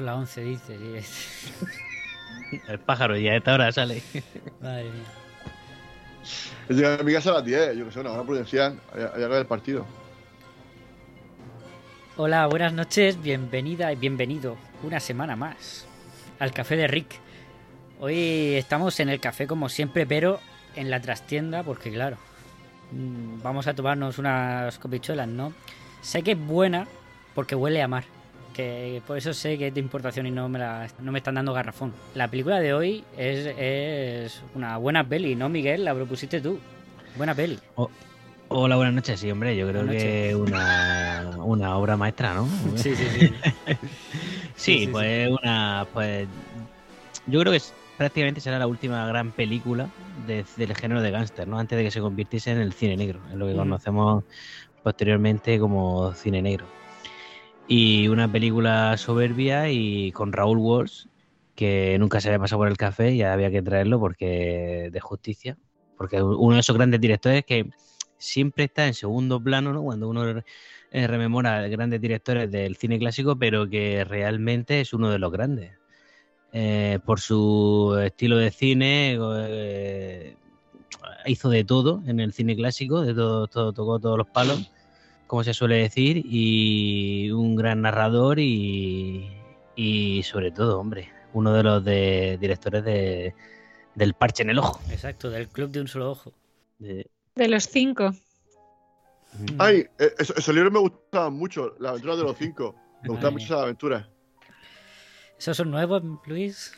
Son las 11, dice. El pájaro ya a esta hora sale. Madre mía. Llegué a mi casa a las 10, yo que sé, una hora prudencial. Allá acaba el partido. Hola, buenas noches, bienvenida y bienvenido una semana más al Café de Rick. Hoy estamos en el café como siempre, pero en la trastienda, porque claro, mm, vamos a tomarnos unas copichuelas, ¿no? Sé que es buena porque huele a mar, que por eso sé que es de importación y no me, la, no me están dando garrafón. La película de hoy es, es una buena peli, ¿no, Miguel? La propusiste tú. Buena peli. Oh. Hola, buenas noches. Sí, hombre, yo creo que una, una obra maestra, ¿no? Sí, sí, sí. sí, sí, pues sí. una. Pues. Yo creo que es, prácticamente será la última gran película de, del género de gángster, ¿no? Antes de que se convirtiese en el cine negro, en lo que mm. conocemos posteriormente como cine negro. Y una película soberbia y con Raúl Walsh, que nunca se había pasado por el café y había que traerlo porque de justicia. Porque uno de esos grandes directores que siempre está en segundo plano, ¿no? Cuando uno eh, rememora grandes directores del cine clásico, pero que realmente es uno de los grandes. Eh, por su estilo de cine, eh, hizo de todo en el cine clásico, de todo, todo, tocó todos los palos, como se suele decir, y un gran narrador y, y sobre todo, hombre, uno de los de, directores de, del parche en el ojo. Exacto, del club de un solo ojo. De, de los cinco. Ay, eso, esos libros me gustaban mucho, la aventura de los cinco. Me gustaban mucho esas aventuras. ¿Esos son nuevos, Luis?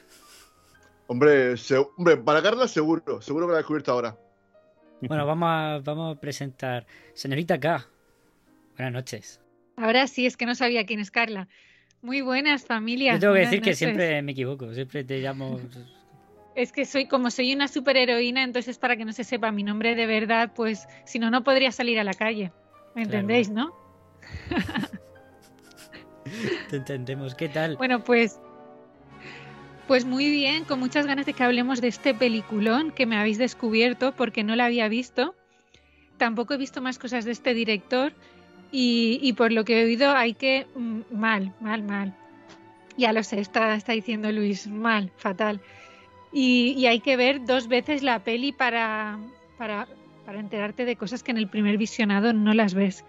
Hombre, se, hombre, para Carla seguro, seguro que la he descubierto ahora. Bueno, vamos a, vamos a presentar. Señorita K, buenas noches. Ahora sí, es que no sabía quién es Carla. Muy buenas, familias. Yo tengo que decir noches. que siempre me equivoco, siempre te llamo es que soy como soy una superheroína, entonces para que no se sepa mi nombre de verdad, pues si no, no podría salir a la calle. ¿Me entendéis, claro. no? Te entendemos. ¿Qué tal? Bueno, pues pues muy bien, con muchas ganas de que hablemos de este peliculón que me habéis descubierto porque no la había visto. Tampoco he visto más cosas de este director y, y por lo que he oído hay que mm, mal, mal, mal. Ya lo sé, está, está diciendo Luis, mal, fatal. Y, y, hay que ver dos veces la peli para, para, para, enterarte de cosas que en el primer visionado no las ves.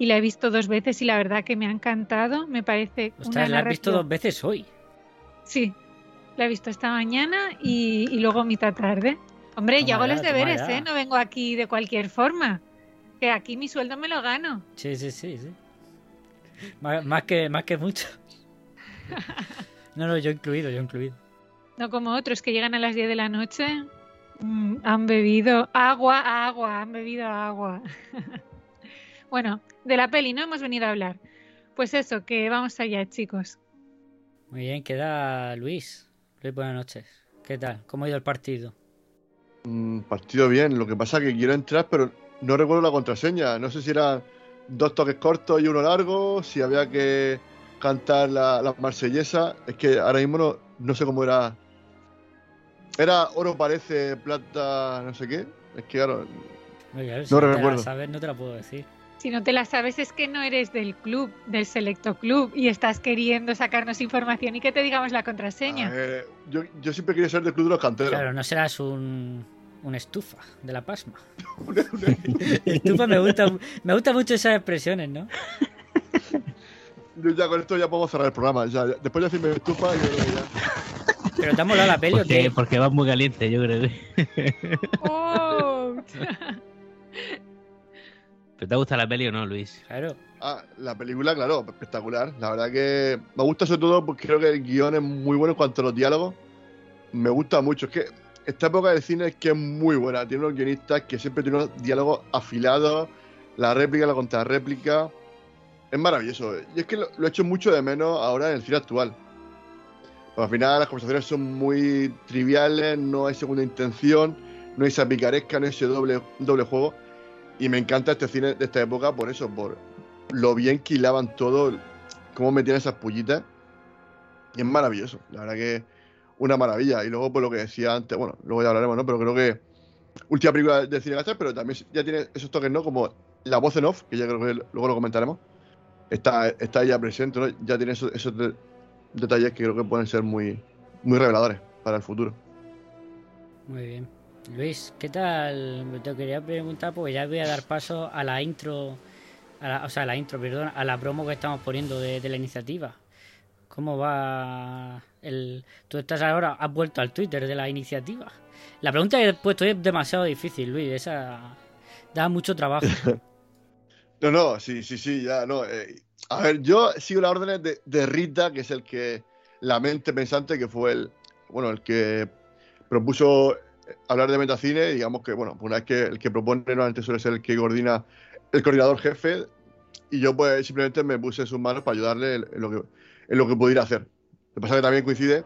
Y la he visto dos veces y la verdad que me ha encantado. Me parece. Ostras, una la has visto dos veces hoy. Sí, la he visto esta mañana y, y luego mitad tarde. Hombre, Toma yo hago ya, los deberes, ya. ¿eh? No vengo aquí de cualquier forma. Que aquí mi sueldo me lo gano. Sí, sí, sí, sí. Más, más que, más que mucho. No, no, yo incluido, yo incluido. No como otros que llegan a las 10 de la noche, mm, han bebido agua, agua, han bebido agua. bueno, de la peli no hemos venido a hablar. Pues eso, que vamos allá, chicos. Muy bien, queda Luis. Luis, buenas noches. ¿Qué tal? ¿Cómo ha ido el partido? Mm, partido bien, lo que pasa es que quiero entrar, pero no recuerdo la contraseña. No sé si eran dos toques cortos y uno largo, si había que cantar la, la marsellesa. Es que ahora mismo no, no sé cómo era era oro parece, plata, no sé qué. Es que claro. Oye, si no no te recuerdo. la sabes, no te la puedo decir. Si no te la sabes es que no eres del club, del selecto club, y estás queriendo sacarnos información y que te digamos la contraseña. Eh, yo, yo siempre quería ser del club de los canteros. Claro, no serás un, un estufa de la pasma. estufa me gusta, me gusta mucho esas expresiones, ¿no? Yo ya con esto ya podemos cerrar el programa. Ya, ya. Después de decirme estufa, yo creo que ya. Pero te ha molado la peli o Porque, qué? porque vas muy caliente, yo creo. Oh. ¿Pero te gusta la peli o no, Luis? Claro. Ah, la película, claro, espectacular. La verdad que me gusta sobre todo porque creo que el guion es muy bueno en cuanto a los diálogos. me gusta mucho. Es que esta época de cine es que es muy buena. Tiene unos guionistas que siempre tienen unos diálogos afilados, la réplica, la contrarréplica. Es maravilloso. Y es que lo, lo he hecho mucho de menos ahora en el cine actual. Al final las conversaciones son muy triviales, no hay segunda intención, no hay esa picaresca, no hay ese doble, doble juego. Y me encanta este cine de esta época por eso, por lo bien que hilaban todo, cómo metían esas pullitas. Y es maravilloso, la verdad que una maravilla. Y luego, por lo que decía antes, bueno, luego ya hablaremos, ¿no? Pero creo que última película de cine gastar, pero también ya tiene esos toques, ¿no? Como la voz en off, que ya creo que luego lo comentaremos. Está, está ya presente, ¿no? Ya tiene esos, esos de- detalles que creo que pueden ser muy, muy reveladores para el futuro. Muy bien. Luis, ¿qué tal? Te quería preguntar, porque ya voy a dar paso a la intro, a la- o sea, a la intro, perdón, a la promo que estamos poniendo de la iniciativa. ¿Cómo va el... Tú estás ahora, has vuelto al Twitter de la iniciativa. La pregunta que he puesto es demasiado difícil, Luis, esa da mucho trabajo. No, no, sí, sí, sí, ya, no. eh, a ver, yo sigo las órdenes de, Rita, que es el que, la mente pensante, que fue el, bueno, el que propuso hablar de metacine, digamos que, bueno, una vez que el que propone normalmente suele ser el que coordina, el coordinador jefe, y yo pues simplemente me puse sus manos para ayudarle en lo, que, en lo que pudiera hacer. Lo que pasa es que también coincide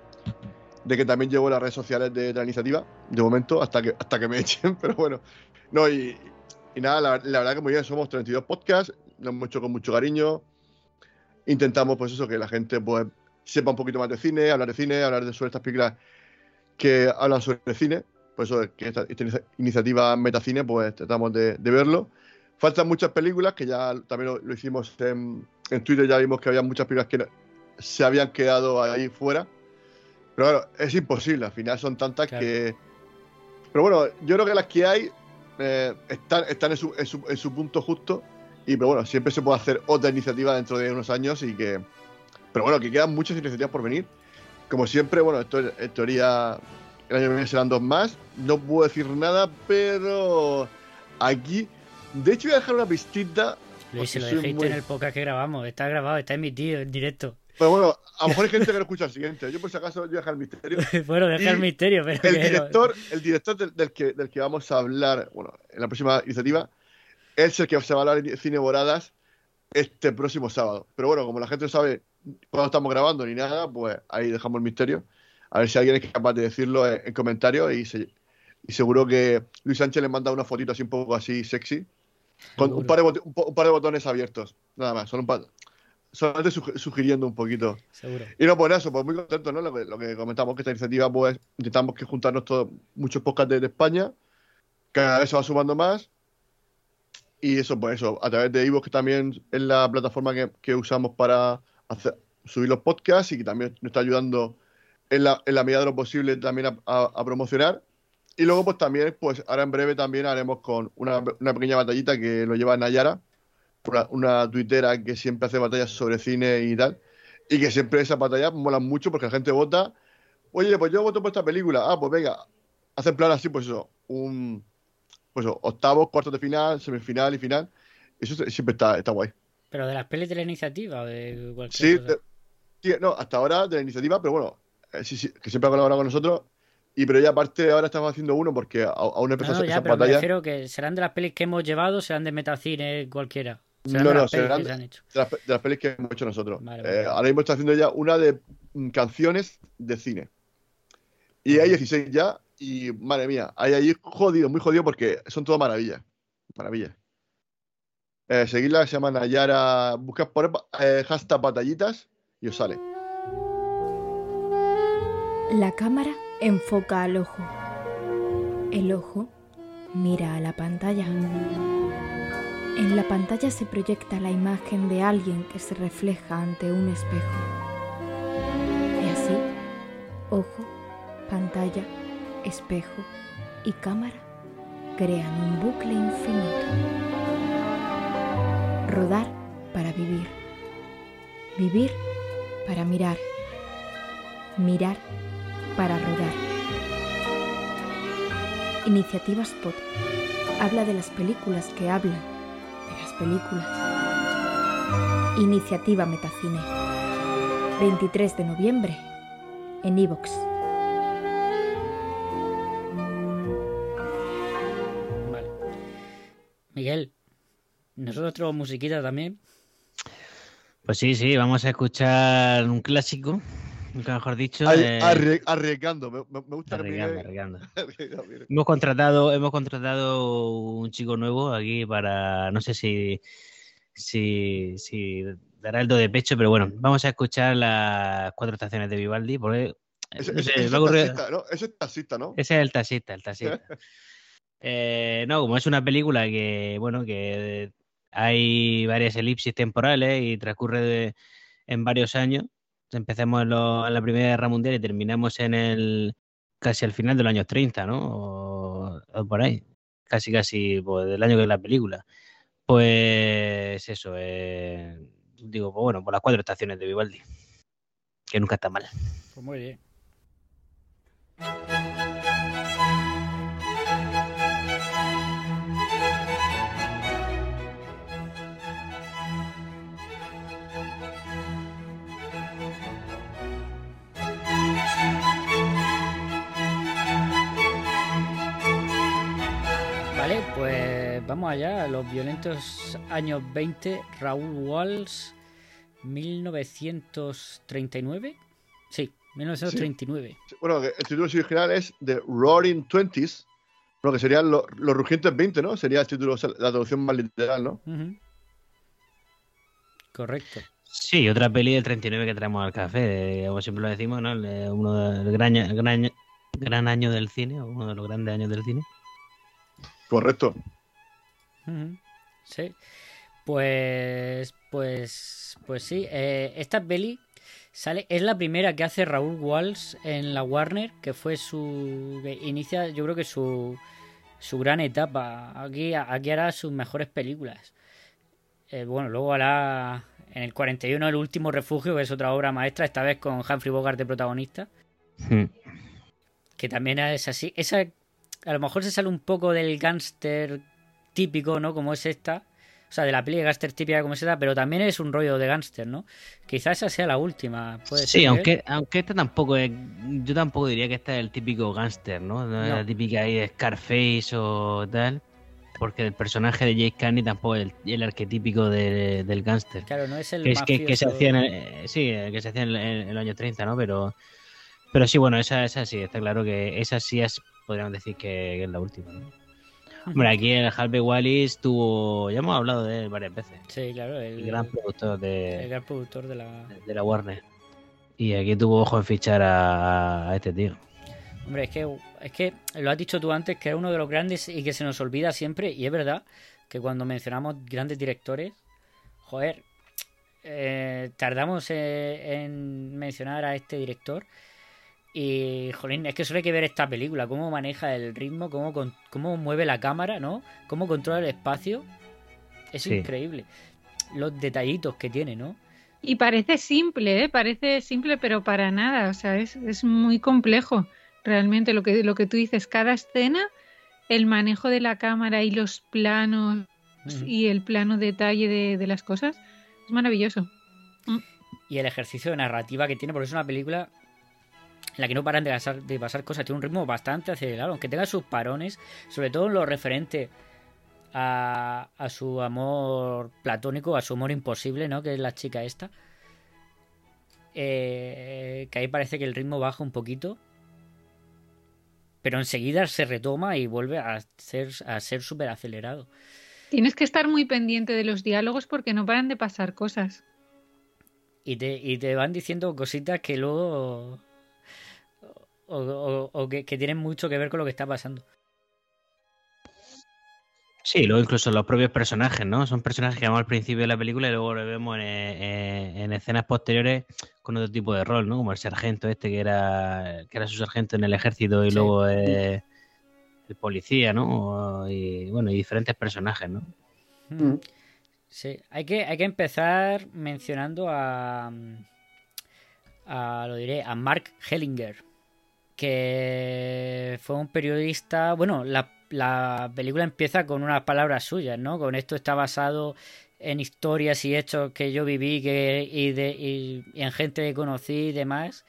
de que también llevo las redes sociales de, la iniciativa, de momento, hasta que, hasta que me echen, pero bueno. No, y, nada, la, verdad que muy bien, somos 32 podcasts, lo hemos hecho con mucho cariño. Intentamos, pues eso, que la gente pues sepa un poquito más de cine, hablar de cine, hablar de sobre estas películas que hablan sobre cine. Por eso que esta, esta inicia- iniciativa Metacine, pues tratamos de, verlo. Faltan muchas películas, que ya también lo, lo hicimos en, en Twitter, ya vimos que había muchas películas que no- se habían quedado ahí fuera. Pero es imposible, al final son tantas que... Pero bueno, yo creo que las que hay eh, están, están en, su, en, su, en su punto justo. Y pero bueno, siempre se puede hacer otra iniciativa dentro de unos años y que... Pero bueno, que quedan muchas iniciativas por venir. Como siempre, bueno, esto es- en teoría el año que viene serán dos más. No puedo decir nada, pero aquí... De hecho voy a dejar una pistita. Luis, se lo dijiste muy- en el podcast que grabamos. Está grabado, está emitido en directo. Pero bueno, a lo mejor hay gente que no escucha el siguiente. Yo por si acaso voy a dejar el misterio. bueno, deja el misterio, pero... El director, el director del, del que, del que vamos a hablar, bueno, en la próxima iniciativa, es el que se va a hablar de Cine Boradas este próximo sábado. Pero bueno, como la gente no sabe cuándo estamos grabando ni nada, pues ahí dejamos el misterio. A ver si alguien es capaz de decirlo en, en comentarios y, se- y seguro que Luis Sánchez le manda una fotito así un poco así sexy, con un par, de un un par de botones abiertos, nada más, solo un par, solamente sugiriendo un poquito. Seguro. Y no, pues eso, pues muy contento, ¿no? Lo que, lo que comentamos, que esta iniciativa, pues intentamos que juntarnos todos, muchos podcasts de, de España, cada vez se va sumando más. Y eso, pues eso, a través de Ivo, que también es la plataforma que, que usamos para hacer, subir los podcasts y que también nos está ayudando en la, en la medida de lo posible también a, a- a promocionar. Y luego, pues también, pues ahora en breve también haremos con una, una pequeña batallita que lo lleva Nayara, una, una tuitera que siempre hace batallas sobre cine y tal, y que siempre esas batallas molan mucho porque la gente vota, oye, pues yo voto por esta película, ah, pues venga, hacen plan así, pues eso, un, pues eso, octavos, cuartos de final, semifinal y final, eso siempre está, está guay. Pero de las pelis de la iniciativa o de cualquier Sí, cosa. de- sí, no, hasta ahora de la iniciativa, pero bueno, eh, sí, sí, que siempre ha colaborado con nosotros, y pero ya aparte ahora estamos haciendo uno porque a- aún No, empezó no, ya, esas pero me refiero que serán de las pelis que hemos llevado, serán de Metacine cualquiera. Serán No, de no, las pelis serán que se han hecho. de las, de las pelis que hemos hecho nosotros. Vale, Eh, ahora mismo está haciendo ya una de mm, canciones de cine. Y hay 16 ya, y madre mía, hay ahí jodido, muy jodido porque son todas maravillas. Maravillas. Eh, seguidla, se llama Nayara. Buscas por eh, hashtag batallitas y os sale. La cámara enfoca al ojo. El ojo mira a la pantalla. En la pantalla se proyecta la imagen de alguien que se refleja ante un espejo. Y así, ojo, pantalla, espejo y cámara crean un bucle infinito. Rodar para vivir. Vivir para mirar. Mirar para rodar. Iniciativa Spot. Habla de las películas que hablan de las películas. Iniciativa Metacine. 23 de noviembre en Evox. Miguel, ¿nosotros tenemos musiquita también? Pues sí, sí, vamos a escuchar un clásico nunca mejor dicho. eh... arriesgando, me, me, gusta arriesgando, arriesgando. hemos contratado, hemos contratado un chico nuevo aquí para, no sé si, si, si dará el do de pecho, pero bueno, vamos a escuchar las cuatro estaciones de Vivaldi, porque ese, ese, ese, es taxista, ¿no? ese es taxista, ¿no? Ese es el taxista, el taxista. eh, no, como es una película que, bueno, que hay varias elipsis temporales y transcurre de, en varios años. Empecemos en, lo, en, la Primera Guerra Mundial y terminamos en el casi al final de los años 30, ¿no? O, o por ahí. Casi, casi pues, del año que es la película. Pues eso, eh, digo, pues bueno, por las cuatro estaciones de Vivaldi. Que nunca está mal. Pues muy bien. Vamos allá. Los violentos años 20, Raúl Walsh, 1939. Sí, 1939. Sí. Bueno, el título original es The Roaring Twenties, lo que serían los, los rugientes 20, ¿no? Sería el título, la traducción más literal, ¿no? Uh -huh. Correcto. Sí, otra peli del 39 que traemos al café, como siempre lo decimos, ¿no? Uno del gran, gran, gran año del cine, uno de los grandes años del cine. Correcto. Sí. Pues, pues, pues sí. Eh, esta peli sale, es la primera que hace Raúl Walsh en la Warner, que fue su, que inicia, yo creo que su, su gran etapa. Aquí, aquí hará sus mejores películas. Eh, bueno, luego hará en el 41 El último refugio, que es otra obra maestra, esta vez con Humphrey Bogart de protagonista. Hmm. Que también es así. Esa a lo mejor se sale un poco del gángster típico, ¿no? Como es esta. O sea, de la peli de gángster típica como es esta, pero también es un rollo de gángster, ¿no? Quizás esa sea la última. Puede sí, ser, aunque, aunque esta tampoco es. Yo tampoco diría que esta es el típico gángster, ¿no? No, es la típica ahí de Scarface o tal. Porque el personaje de Jake Carney tampoco es el, el arquetípico de, del gángster. Claro, no es el que, es, que, que, se hacía en el, sí, que se hacía en el, en el año 30, ¿no? Pero, pero sí, bueno, esa, esa sí, está claro que esa sí es, podríamos decir que, es la última, ¿no? Hombre, aquí el Harvey Wallis tuvo. Ya hemos hablado de él varias veces. Sí, claro. El, el gran productor de. El gran productor de la. De la Warner. Y aquí tuvo ojo en fichar a, a este tío. Hombre, es que, es que lo has dicho tú antes, que es uno de los grandes y que se nos olvida siempre. Y es verdad que cuando mencionamos grandes directores, joder, eh, tardamos eh, en mencionar a este director. Y, jolín, es que solo hay que ver esta película, cómo maneja el ritmo, cómo, cómo mueve la cámara, ¿no? Cómo controla el espacio. Es sí. increíble. Los detallitos que tiene, ¿no? Y parece simple, ¿eh? Parece simple, pero para nada. O sea, es, es muy complejo. Realmente lo que, lo que tú dices, cada escena, el manejo de la cámara y los planos uh -huh. y el plano detalle de, de las cosas, es maravilloso. Mm. Y el ejercicio de narrativa que tiene, porque es una película en la que no paran de pasar, de pasar cosas, tiene un ritmo bastante acelerado, aunque tenga sus parones, sobre todo en lo referente a, a, su amor platónico, a su amor imposible, ¿no? Que es la chica esta. Eh, que ahí parece que el ritmo baja un poquito. Pero enseguida se retoma y vuelve a ser a ser súper acelerado. Tienes que estar muy pendiente de los diálogos porque no paran de pasar cosas. Y te, y te van diciendo cositas que luego o, o, o que, que, tienen mucho que ver con lo que está pasando. Sí, luego incluso los propios personajes, ¿no? Son personajes que vemos al principio de la película y luego lo vemos en, en, en, escenas posteriores con otro tipo de rol, ¿no? Como el sargento este que era que era su sargento en el ejército y sí. luego eh, el policía, ¿no? Y bueno, y diferentes personajes, ¿no? Mm. Sí, hay que, hay que empezar mencionando a, a lo diré, a Mark Hellinger que fue un periodista, bueno, la, la, película empieza con unas palabras suyas, ¿no? Con esto está basado en historias y hechos que yo viví que, y, de, y, y en gente que conocí y demás.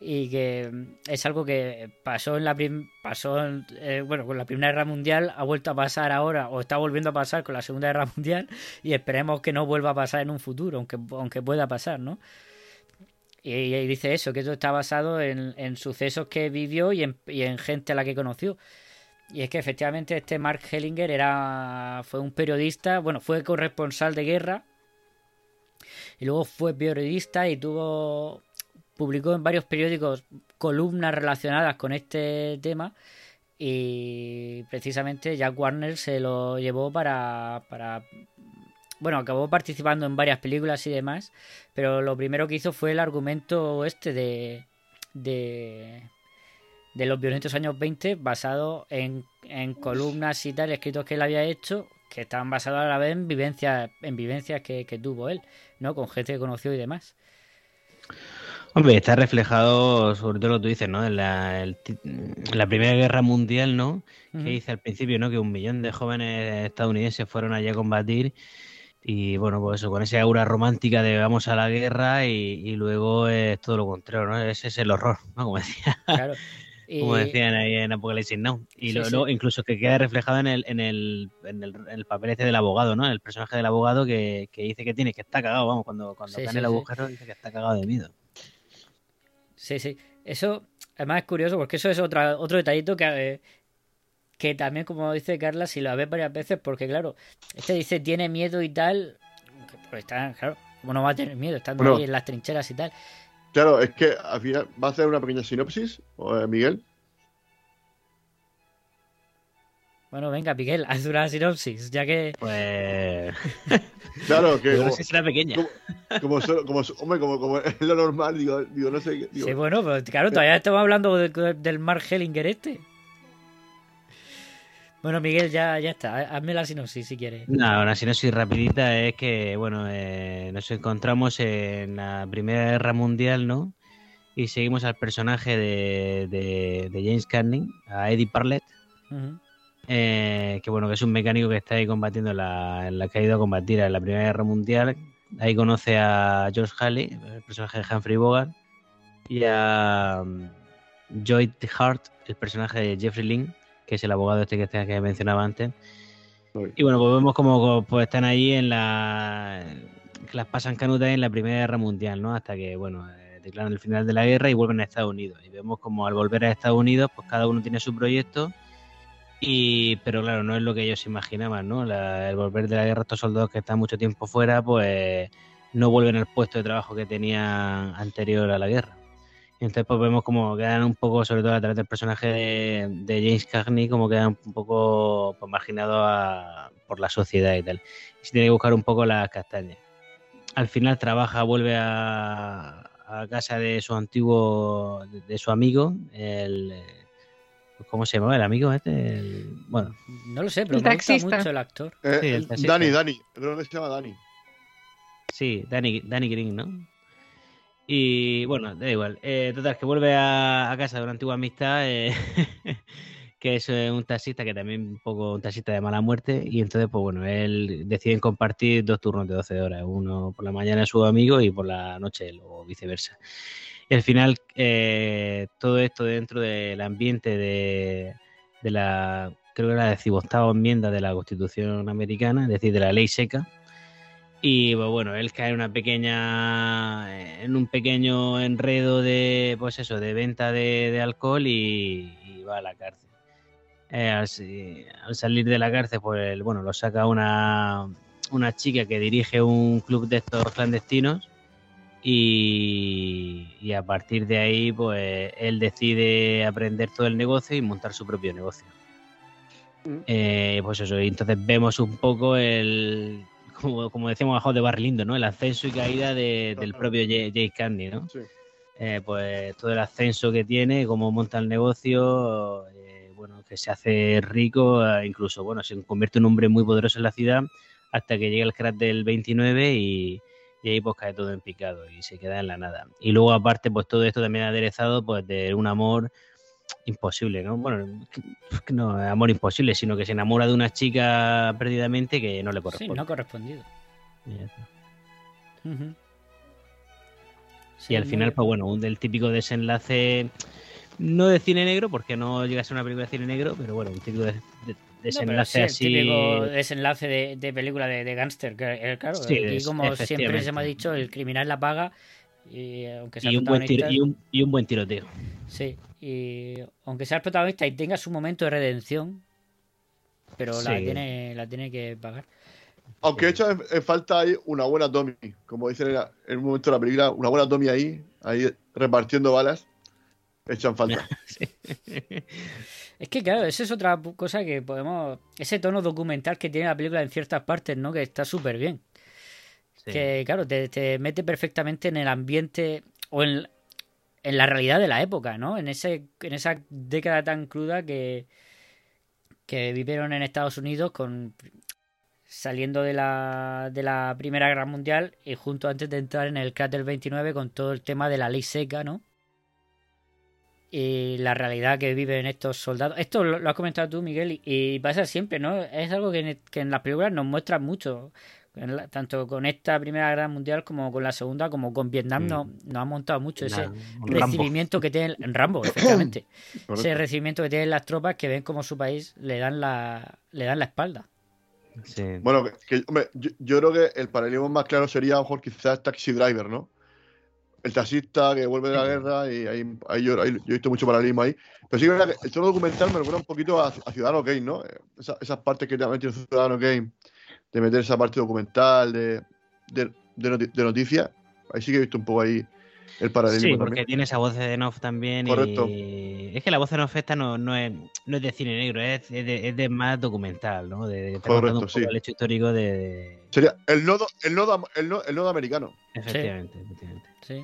y que mm, es algo que pasó en la pasó eh, bueno con la primera guerra mundial ha vuelto a pasar ahora o está volviendo a pasar con la segunda guerra mundial y esperemos que no vuelva a pasar en un futuro aunque aunque pueda pasar no y, dice eso que esto está basado en, en sucesos que vivió y en, y en gente a la que conoció. Y es que efectivamente este Mark Hellinger era fue un periodista bueno fue corresponsal de guerra y luego fue periodista y tuvo publicó en varios periódicos columnas relacionadas con este tema y precisamente Jack Warner se lo llevó para, para bueno, acabó participando en varias películas y demás, pero lo primero que hizo fue el argumento este de de, de los violentos años 20 basado en, en columnas y tal, escritos que él había hecho que estaban basados a la vez en vivencias en vivencias que, que tuvo él, ¿no? Con gente que conoció y demás. Hombre, está reflejado, sobre todo lo que tú dices, ¿no? En la, la Primera Guerra Mundial, ¿no? Que dice al principio, ¿no? Que un millón de jóvenes estadounidenses fueron allí a combatir y, bueno, pues eso, con esa aura romántica de vamos a la guerra y, luego es todo lo contrario, ¿no? Ese es el horror, ¿no? Como decía. Claro. Como decían ahí en Apocalipsis Now. Y luego, incluso que queda reflejado en el, en, el, en, el, papel este del abogado, ¿no? El personaje del abogado que, que dice que tiene, que está cagado, vamos, cuando, cuando en el agujero dice que está cagado de miedo. Sí, sí. Eso, además es curioso porque eso es otra, otro detallito que, eh, que también, como dice Carla, si lo ves varias veces, porque claro, este dice tiene miedo y tal, pues está, claro, ¿cómo no va a tener miedo estando ahí en las trincheras y tal? Claro, es que al final va a hacer una pequeña sinopsis, eh, Miguel. Bueno, venga, Miguel, haz una sinopsis, ya que. Pues. claro, que. no sé si será pequeña. Como, como, hombre, como, como, es lo normal, digo, digo no sé. Digo, sí, bueno, pero claro, todavía estamos hablando del Mark Hellinger este. Bueno, Miguel, ya, ya está. Hazme la sinopsis si quieres. No, una sinopsis rapidita es que, bueno, eh, nos encontramos en la Primera Guerra Mundial, ¿no? Y seguimos al personaje de, de, de James Carney, a Eddie Parlett. Eh, que bueno, que es un mecánico que está ahí combatiendo la, la que ha ido a combatir en la Primera Guerra Mundial. Ahí conoce a George Halley, el personaje de Humphrey Bogart, y a Joy Hart, el personaje de Jeffrey Lynn, que es el abogado este que, que mencionaba antes. Y bueno, pues vemos como pues, están ahí en la. que las pasan canutas en la Primera Guerra Mundial, ¿no? Hasta que, bueno, eh, declaran el final de la guerra y vuelven a Estados Unidos. Y vemos como al volver a Estados Unidos, pues cada uno tiene su proyecto y, pero claro, no es lo que ellos imaginaban, ¿no? el volver de la guerra, estos soldados que están mucho tiempo fuera, pues no vuelven al puesto de trabajo que tenían anterior a la guerra. Y entonces pues vemos como quedan un poco, sobre todo a través del personaje de, James Cagney, como quedan un poco pues, marginados por la sociedad y tal. Y se tiene que buscar un poco las castañas. Al final trabaja, vuelve a, a casa de su antiguo, de su amigo, el ¿Cómo se llama el amigo este? Bueno. No lo sé, pero me gusta mucho el actor. Eh, Dani, Dani. Que se llama Dani. Sí, Dani, Dani Green, ¿no? Y bueno, da igual. Eh, total, que vuelve a, casa de una antigua amistad, eh, que es un taxista que también un poco un taxista de mala muerte. Y entonces, pues bueno, él deciden compartir dos turnos de 12 horas. Uno por la mañana su amigo y por la noche él, o viceversa. Y al final, eh, todo esto dentro del ambiente de, la, creo que era la decimoctava enmienda de la Constitución americana, es decir, de la ley seca. Y pues, bueno, él cae en una pequeña, en un pequeño enredo de, pues eso, de venta de, alcohol y, va a la cárcel. Eh, al, salir de la cárcel, pues bueno, lo saca una, una chica que dirige un club de estos clandestinos y, a partir de ahí, pues él decide aprender todo el negocio y montar su propio negocio. Mm. Eh, pues eso, y entonces vemos un poco el, como, como decíamos abajo de Barry Lindo, ¿no? El ascenso y caída del propio Jay Candy, ¿no? Eh, pues todo el ascenso que tiene, cómo monta el negocio, eh, bueno, que se hace rico, incluso, bueno, se convierte en un hombre muy poderoso en la ciudad hasta que llega el crash del 29 y, y ahí pues cae todo en picado y se queda en la nada. Y luego aparte pues todo esto también aderezado pues de un amor imposible, ¿no? Bueno, no amor imposible, sino que se enamora de una chica perdidamente que no le corresponde. Sí, no correspondido. y al final, pues bueno, un del típico desenlace, no de cine negro, porque no llega a ser una película de cine negro, pero bueno, un típico de, desenlace así. El típico desenlace de, de película de, de gángster, eh, claro. aquí, como siempre se me ha dicho, el criminal la paga. Y, aunque sea y, un buen y, un, y un buen tiroteo. Sí, y aunque sea el protagonista y tenga su momento de redención, pero la, tiene, la tiene que pagar. Aunque hecho en falta ahí una buena Tommy, como dicen en, un momento de la película, una buena Tommy ahí, ahí repartiendo balas, echan falta. Es que claro, esa es otra cosa que podemos, ese tono documental que tiene la película en ciertas partes, ¿no? Que está súper bien. Que claro, te, te, mete perfectamente en el ambiente o en, en la realidad de la época, ¿no? En, ese, en esa década tan cruda que, que vivieron en Estados Unidos con saliendo de la, de la Primera Guerra Mundial y junto antes de entrar en el crash del 29 con todo el tema de la ley seca, ¿no? Y la realidad que viven estos soldados. Esto lo, has comentado tú, Miguel, y, pasa siempre, ¿no? Es algo que, que en las películas nos muestran mucho tanto con esta Primera Guerra Mundial como con la Segunda, como con Vietnam, no, mm. nos ha montado mucho ese recibimiento que tienen en Rambo, efectivamente. ese recibimiento que tienen las tropas que ven como su país le dan la, le dan la espalda. Bueno, yo, creo que el paralelismo más claro sería, mejor quizás Taxi Driver, ¿no? El taxista que vuelve de la guerra y ahí, ahí, yo, he visto mucho paralelismo ahí. Pero sí que el tono documental me recuerda un poquito a, Ciudadano Kane, ¿no? esas partes que también tiene Ciudadano Kane de meter esa parte documental, de, de, de, noticias. Ahí sí que he visto un poco ahí el paralelismo. Sí, porque tiene esa voz de Noff también. Correcto. Es que la voz de Noff esta no, no, es, no es de cine negro, es, de, es de más documental, ¿no? De, Correcto, sí. el hecho histórico de, Sería el nodo, el nodo, el nodo, el nodo americano. Efectivamente, efectivamente. Sí.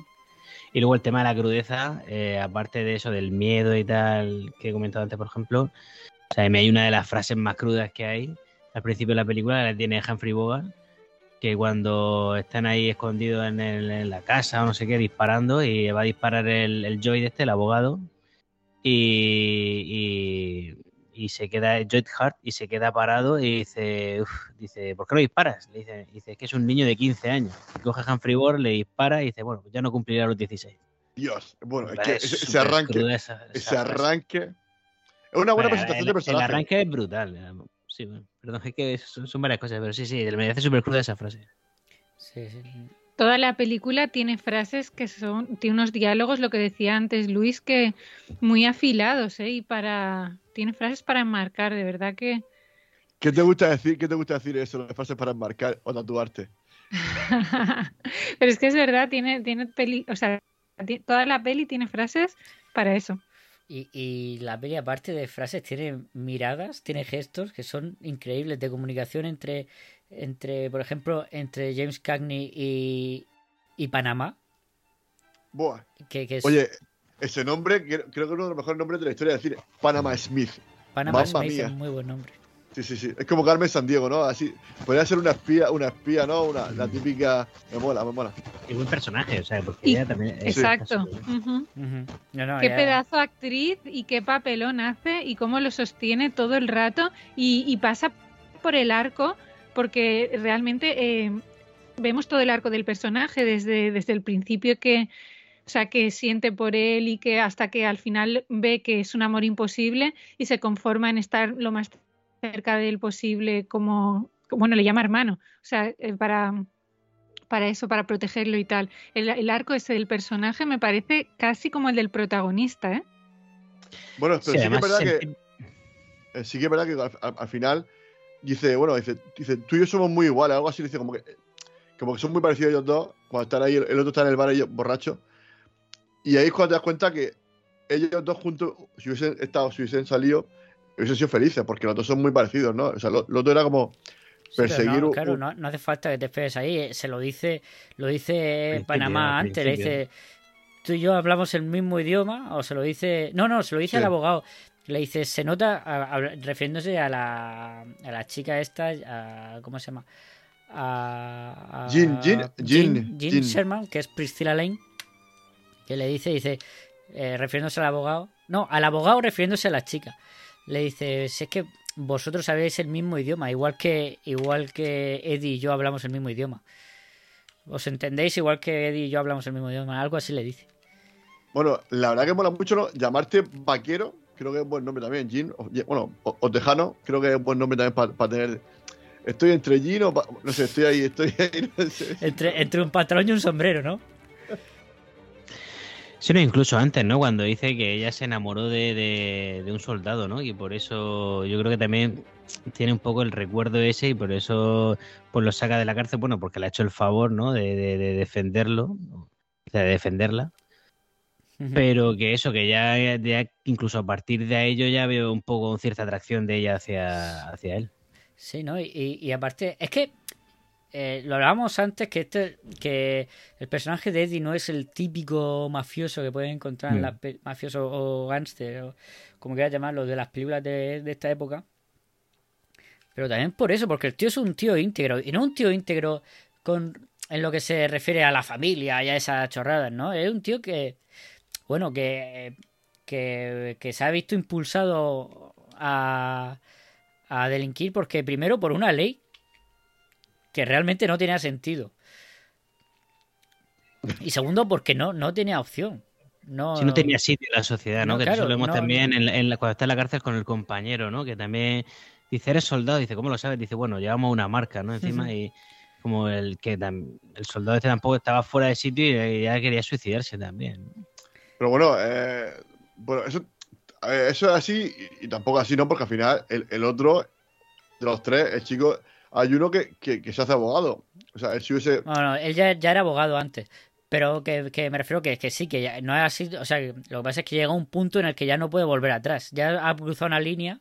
Y luego el tema de la crudeza, eh, aparte de eso, del miedo y tal, que he comentado antes, por ejemplo, o sea, hay una de las frases más crudas que hay, al principio de la película la tiene Humphrey Bogart, que cuando están ahí escondidos en, la casa o no sé qué, disparando, y va a disparar el, el Joy de este, el abogado, y, y, se queda Joy Hart y se queda parado y dice, dice, ¿por qué no disparas? Le dice, dice, es que es un niño de 15 años. coge a Humphrey Bogart, le dispara y dice, bueno, pues ya no cumplirá los 16. Dios, bueno, es que ese, arranque, ese arranque... Es una buena presentación de personaje. El arranque es brutal. Sí, perdón, es que son, varias cosas, pero sí, sí, me hace súper cruda esa frase. Toda la película tiene frases que son, tiene unos diálogos, lo que decía antes Luis, que muy afilados, ¿eh? Y para, tiene frases para enmarcar, de verdad que... ¿Qué te gusta decir, qué te gusta decir eso, las frases para enmarcar o tatuarte? pero es que es verdad, tiene, tiene peli, o sea, toda la peli tiene frases para eso. Y, y, la peli, aparte de frases, tiene miradas, tiene gestos que son increíbles de comunicación entre, entre por ejemplo, entre James Cagney y, y Panamá. Buah. Oye, ese nombre creo, que es uno de los mejores nombres de la historia de decir Panama Smith. Panama Smith es muy buen nombre. Sí, sí, sí. Es como Carmen San Diego, ¿no? Así. Podría ser una espía, una espía, ¿no? Una, la típica. Me mola, me mola. Es un personaje, o sea, porque ella también. Exacto. qué pedazo actriz y qué papelón hace y cómo lo sostiene todo el rato y, pasa por el arco, porque realmente eh, vemos todo el arco del personaje desde, desde el principio que. O sea, que siente por él y que hasta que al final ve que es un amor imposible y se conforma en estar lo más cerca del posible como, bueno, le llama hermano, o sea, eh, para, para eso, para protegerlo y tal. El, arco ese del personaje me parece casi como el del protagonista, ¿eh? Bueno, pero sí, que es verdad que, eh, sí que es verdad que al, final dice, bueno, dice, dice, tú y yo somos muy iguales, algo así, dice como que, como que son muy parecidos ellos dos, cuando están ahí, el otro está en el bar ellos borracho, y ahí es cuando te das cuenta que ellos dos juntos, si hubiesen estado, si hubiesen salido, hubiesen sido felices, porque los dos son muy parecidos, ¿no? O sea, lo, otro era como perseguir no, Claro, no, hace falta que te esperes ahí, eh, se lo dice, lo dice Panamá antes, le dice, tú y yo hablamos el mismo idioma, o se lo dice, no, no, se lo dice al abogado, le dice, se nota, refiriéndose a la, a la chica esta, a, ¿cómo se llama? A, a Jean, Jean, Sherman, que es Priscilla Lane, que le dice, dice, eh, refiriéndose al abogado, no, al abogado refiriéndose a la chica le dice, si es que vosotros sabéis el mismo idioma, igual que, igual que Eddie y yo hablamos el mismo idioma. Os entendéis igual que Eddie y yo hablamos el mismo idioma. Algo así le dice. Bueno, la verdad que mola mucho ¿no? llamarte vaquero. Creo que es buen nombre también. Jean, o- bueno, o, o tejano. Creo que es buen nombre también para tener. Estoy entre Jean o. pa- No sé, estoy ahí, estoy ahí. no sé. Entre, entre un patrón y un sombrero, ¿no? Sí, no, incluso antes, ¿no? Cuando dice que ella se enamoró de, de- de un soldado, ¿no? Y por eso yo creo que también tiene un poco el recuerdo ese y por eso pues lo saca de la cárcel, bueno, porque le ha hecho el favor, ¿no? De, de- de defenderlo, o sea, de defenderla. Pero que eso, que ya, ya incluso a partir de ahí yo ya veo un poco cierta atracción de ella hacia, hacia él. Sí, ¿no? Y, y- y aparte, es que eh, lo hablábamos antes que este que el personaje de Eddie no es el típico mafioso que puedes encontrar en las mafioso o gángster o como quieras llamarlo de las películas de, de esta época. Pero también por eso, porque el tío es un tío íntegro y no un tío íntegro con en lo que se refiere a la familia y a esas chorradas, ¿no? Es un tío que bueno, que que, que se ha visto impulsado a a delinquir porque primero por una ley que realmente no tenía sentido. Y segundo porque no, no tenía opción. No, Si no tenía sitio en la sociedad, ¿no? No, que claro, eso lo vemos no, también no. En, la- en la- cuando está en la cárcel con el compañero, ¿no? Que también dice, eres soldado, dice, ¿cómo lo sabes? Dice, bueno, llevamos una marca, ¿no? Encima y como el que el soldado este tampoco estaba fuera de sitio y ya quería suicidarse también. Pero bueno, eh, bueno eso, eh, eso es así y, y tampoco así, ¿no? Porque al final el, el otro de los tres, el chico, hay uno que, que, que se hace abogado. O sea, el chico ese. No, no, él ya, ya era abogado antes. Pero que, que me refiero que, que sí, que ya no es así. O sea, que lo que pasa es que llega un punto en el que ya no puede volver atrás. Ya ha cruzado una línea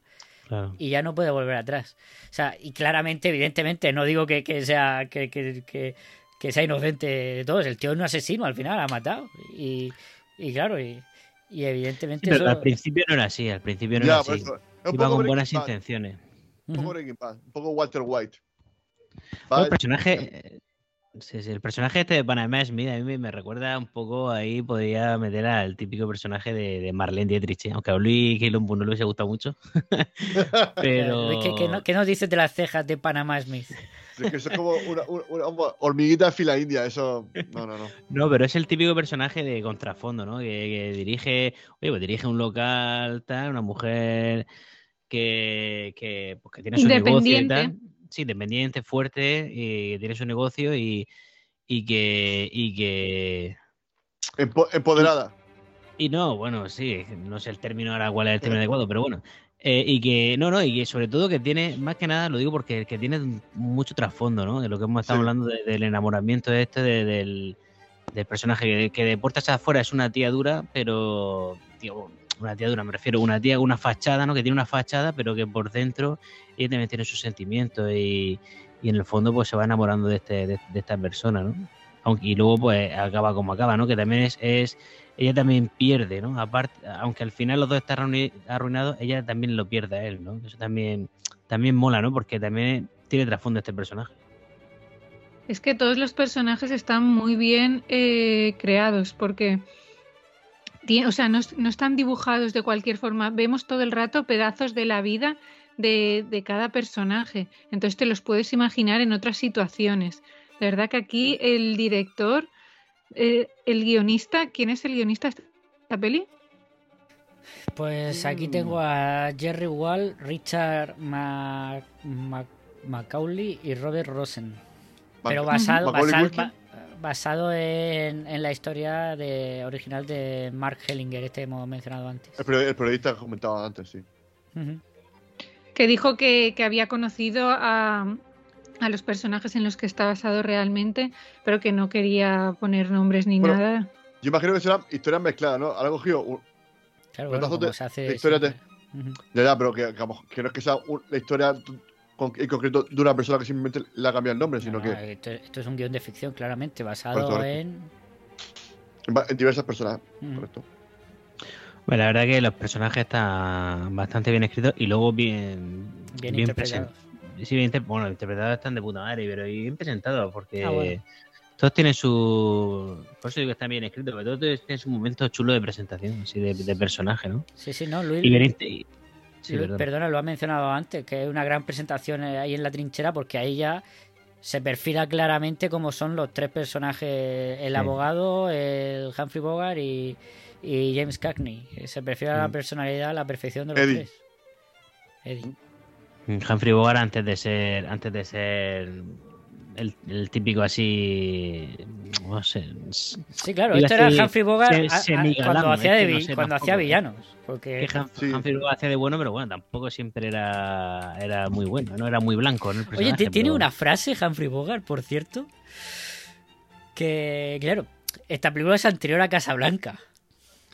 Claro. y ya no puede volver atrás. O sea, y claramente, evidentemente, no digo que, que sea que, que, que, que sea inocente de todos. El tío es un asesino al final, ha matado. Y, y claro, y, y evidentemente Pero eso- al principio no era así, al principio no Ya, era así. eso, es un Iba con buenas intenciones. Un poco Breaking Bad, un poco Walter White. Bueno, el personaje, sí, sí, el personaje este de Panamá Smith a mí me, recuerda un poco ahí, podría meter al típico personaje de, de Marlene Dietrich, ¿eh? aunque a Luis Quilombo no le hubiese gustado mucho. Pero ¿qué, qué no- qué nos dices de las cejas de Panamá Smith? Es que eso es como una, una- una hormiguita fila india, eso. No, no, no. No, pero es el típico personaje de contrafondo, ¿no? Que, que dirige, oye, pues dirige un local, tal, una mujer que, que, pues, que tiene su negocio y tal. Sí, independiente, fuerte, y que tiene su negocio y, y que y que Empo- empoderada. y no, bueno, sí, no sé el término ahora cuál es el término adecuado, pero bueno. Eh, y que, no, no, y que sobre todo que tiene, más que nada, lo digo porque que tiene mucho trasfondo, ¿no? De lo que hemos estado Sí. hablando de- del enamoramiento de este, de- del, del personaje que, que de puertas afuera es una tía dura, pero, tío, una tía me refiero, una tía una fachada, ¿no? Que tiene una fachada, pero que por dentro ella también tiene sus sentimientos y, y en el fondo pues se va enamorando de, este, de, esta persona, ¿no? Aunque, y luego pues acaba como acaba, ¿no? Que también es, es ella también pierde, ¿no? Aparte, aunque al final los dos están arruinados, ella también lo pierde a él, ¿no? Eso también, también mola, ¿no? Porque también tiene trasfondo este personaje. Es que todos los personajes están muy bien eh, creados porque o sea, no, no están dibujados de cualquier forma. Vemos todo el rato pedazos de la vida de, de cada personaje. Entonces te los puedes imaginar en otras situaciones. De verdad que aquí el director, eh, el guionista, ¿quién es el guionista de esta peli? Pues aquí tengo a Jerry Wall, Richard Ma- Ma- Macaulay y Robert Rosen. Pero Mac- basado, basado, basado en, en la historia de, original de Mark Hellinger, este que hemos mencionado antes. El, period- el periodista que comentaba antes, sí. Que dijo que, que había conocido a, a los personajes en los que está basado realmente, pero que no quería poner nombres ni Bueno, nada. Yo imagino que serán historias mezcladas, ¿no? Ahora cogido un, Claro, bueno, de, se hace de. Ya, ya, pero que, que, vamos, que no es que sea un- la historia con- en concreto de una persona que simplemente le ha cambiado el nombre, sino No, que esto, esto es un guion de ficción, claramente, basado Correcto. en... en, diversas personas. Ujú. Correcto. Bueno, la verdad que los personajes están bastante bien escritos y luego bien, Bien bien presentados. Sí, bien inter- bueno, interpretados están de puta madre, pero bien presentados porque Ah, bueno. todos tienen su. Por eso digo que están bien escritos, pero todos tienen su momento chulo de presentación, así de, de personaje, ¿no? Sí, sí, no, Luis... Y bien. Sí, perdona, lo ha mencionado antes, que es una gran presentación eh, ahí en la trinchera, porque ahí ya se perfila claramente como son los tres personajes, el Sí. abogado, el Humphrey Bogart y, y James Cagney. Se perfila la personalidad a la perfección de los Eddie. tres. Eddie. Humphrey Bogart antes de ser antes de ser el, el típico así no sé Sí, claro, esto era Humphrey Bogart se- a- a- semigalán, cuando hacía, de, no vi- sé cuando hacía villanos. Porque que Hum- Humphrey Bogart hacía de bueno pero bueno tampoco siempre era era muy bueno no era muy blanco Oye, tiene pero- una frase Humphrey Bogart, por cierto, que, claro, esta película es anterior a Casablanca,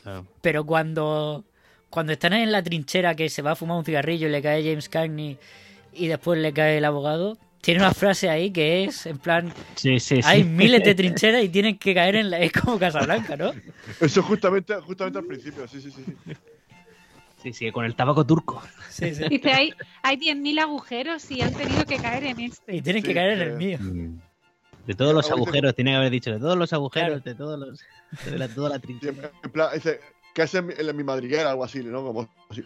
claro. pero cuando, cuando están en la trinchera que se va a fumar un cigarrillo y le cae James Cagney y después le cae el abogado, tiene una frase ahí que es, en plan, sí sí sí hay miles de trincheras y tienen que caer en la... Es como Casablanca, ¿no? Eso justamente, justamente al principio, sí, sí, sí. sí. sí con el tabaco turco Sí, sí. Dice, hay, hay 10.000 agujeros y han tenido que caer en este. Y tienen que caer en el que- mío. Mm. de todos los agujeros tiene que haber dicho de todos los agujeros Claro. de todos los de la, toda la trinchera en plan, dice, ¿qué hace en mi, en mi madriguera? Algo así, ¿no? Como así.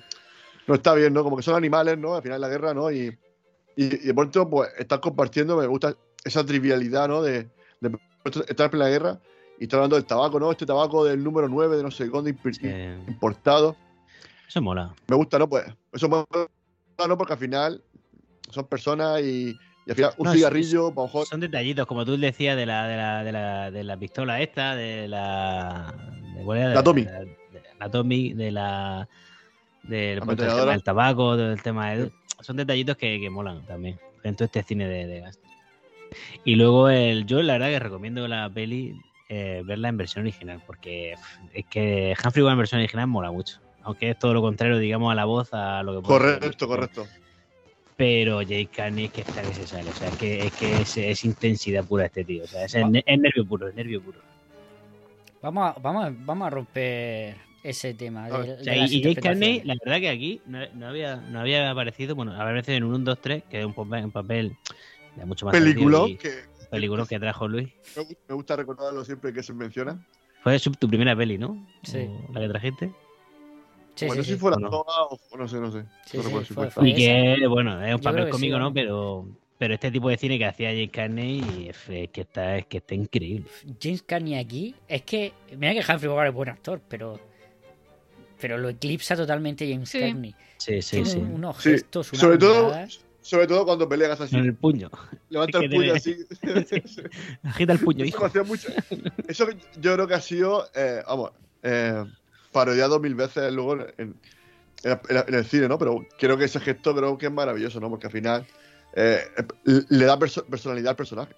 No está bien, ¿no? Como que son animales, ¿no? Al final de la guerra, ¿no? Y, y, y de pronto, pues, están compartiendo, me gusta esa trivialidad, ¿no? De, de estar en la guerra y estar hablando del tabaco, ¿no? Este tabaco del número 9 de no sé dónde importado. eso mola Me gusta, ¿no? Pues, eso gusta, ¿no? Porque al final son personas y, y al final un No, cigarrillo, lo mejor. Son detallitos, como tú decías, de la, de la, de la, de la pistola esta, de la. De, ¿cuál era? La Tommy. De la Tommy, de la. Del pues, del tema del tabaco, del tema de. Son detallitos que, que molan también. En todo este cine de, de Gaster. Y luego el, yo la verdad que recomiendo la peli eh, verla en versión original, porque es que Humphrey Bogart en versión original mola mucho. Aunque es todo lo contrario, digamos, a la voz, a lo que puede ser. Correcto, correcto. Pero Jay Carney es que está que se sale. O sea, es que es, que es, es intensidad pura este tío. O sea, es, es nervio puro, es nervio puro. Vamos a, vamos a, vamos a romper ese tema. De- O sea, y, y Jay Carney, la verdad que aquí no, no había, no había aparecido, bueno, había aparecido en un 1, 2, 3, que es un papel, un papel de mucho más Peliculón que peliculón que trajo Luis. me gu- me gusta recordarlo siempre que se menciona. Fue su- tu primera peli, ¿no? Sí. O La que trajiste. Sí, bueno, sí, si sí. fuera ¿O no? toda o no sé, no sé. Sí, No sí, recuerdo si fue- fue. fue Y que, bueno, es un Yo papel cómico, sí, ¿no? Pero, pero este tipo de cine que hacía Jay Carney es, que está, es que está increíble. James Cagney aquí es que mira que Humphrey Bogart es buen actor pero pero lo eclipsa totalmente James Sí. Cagney Sí, sí, tiene sí. unos gestos unas sobre todo, miradas. sobre todo cuando peleas así. En el puño. Levanta que el puño tiene- así. Agita el puño, Eso, hijo. me hacía mucho- eso yo creo que ha sido, eh, vamos, eh, parodiado mil veces luego en, en- en- en el cine, ¿no? Pero creo que ese gesto creo que es maravilloso, ¿no? Porque al final eh, le da perso- personalidad al personaje.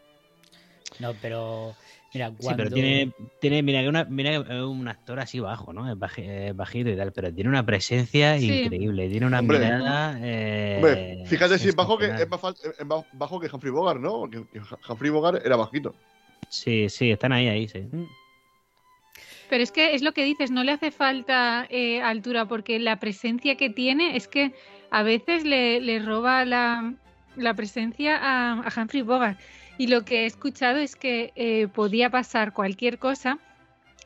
no pero mira Sí, cuando pero tiene, tiene mira una, mira es un actor así bajo, ¿no? Es, baji- es bajito y tal, pero tiene una presencia Sí. increíble, tiene una Hombre. mirada. eh, Hombre, fíjate si es bajo que es más, es más bajo que Humphrey Bogart, ¿no? Que Humphrey Bogart era bajito. Sí, sí, están ahí, ahí, sí. Mm, Pero es que es lo que dices, no le hace falta eh, altura porque la presencia que tiene es que a veces le, le roba la, la presencia a, a Humphrey Bogart. Y lo que he escuchado es que eh, podía pasar cualquier cosa